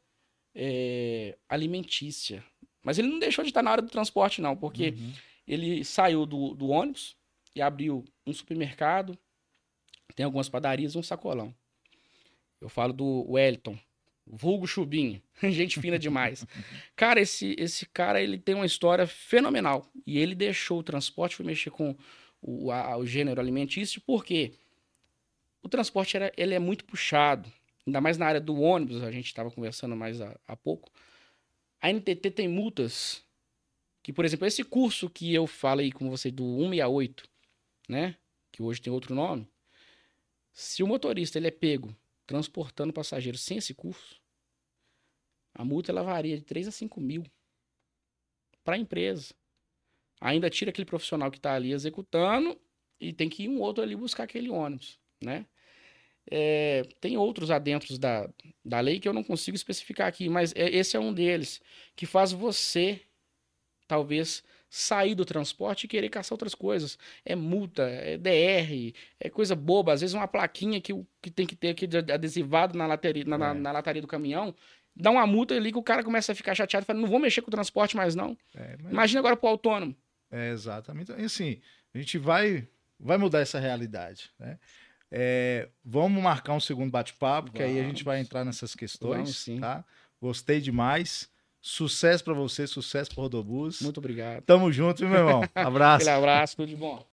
é, alimentícia. Mas ele não deixou de estar na área do transporte, não, porque uhum. ele saiu do, do ônibus e abriu um supermercado, tem algumas padarias um sacolão. Eu falo do Wellington, vulgo Chubinho, gente fina demais. cara, esse, esse cara ele tem uma história fenomenal. E ele deixou o transporte, foi mexer com o, a, o gênero alimentício, porque o transporte era, ele é muito puxado, ainda mais na área do ônibus, a gente estava conversando mais há, pouco. A NTT tem multas que, por exemplo, esse curso que eu falei com você do 168, né, que hoje tem outro nome, se o motorista ele é pego transportando passageiros sem esse curso, a multa ela varia de 3 a 5 mil para a empresa ainda tira aquele profissional que está ali executando e tem que ir um outro ali buscar aquele ônibus, né? É, tem outros adentros da, da lei que eu não consigo especificar aqui, mas é, esse é um deles, que faz você, talvez, sair do transporte e querer caçar outras coisas. É multa, é DR, é coisa boba. Às vezes uma plaquinha que, que tem que ter aqui adesivado na, lateria, na, é. na, na lataria do caminhão, dá uma multa ali que o cara começa a ficar chateado e fala, não vou mexer com o transporte mais não. É, mas... Imagina agora pro autônomo. É, exatamente. E assim, a gente vai, vai mudar essa realidade, né? É, vamos marcar um segundo bate-papo, que aí a gente vai entrar nessas questões, vamos, tá? Gostei demais. Sucesso para você, sucesso para Rodobus. Muito obrigado. Tamo junto, meu irmão. Abraço. Aquele abraço, tudo de bom.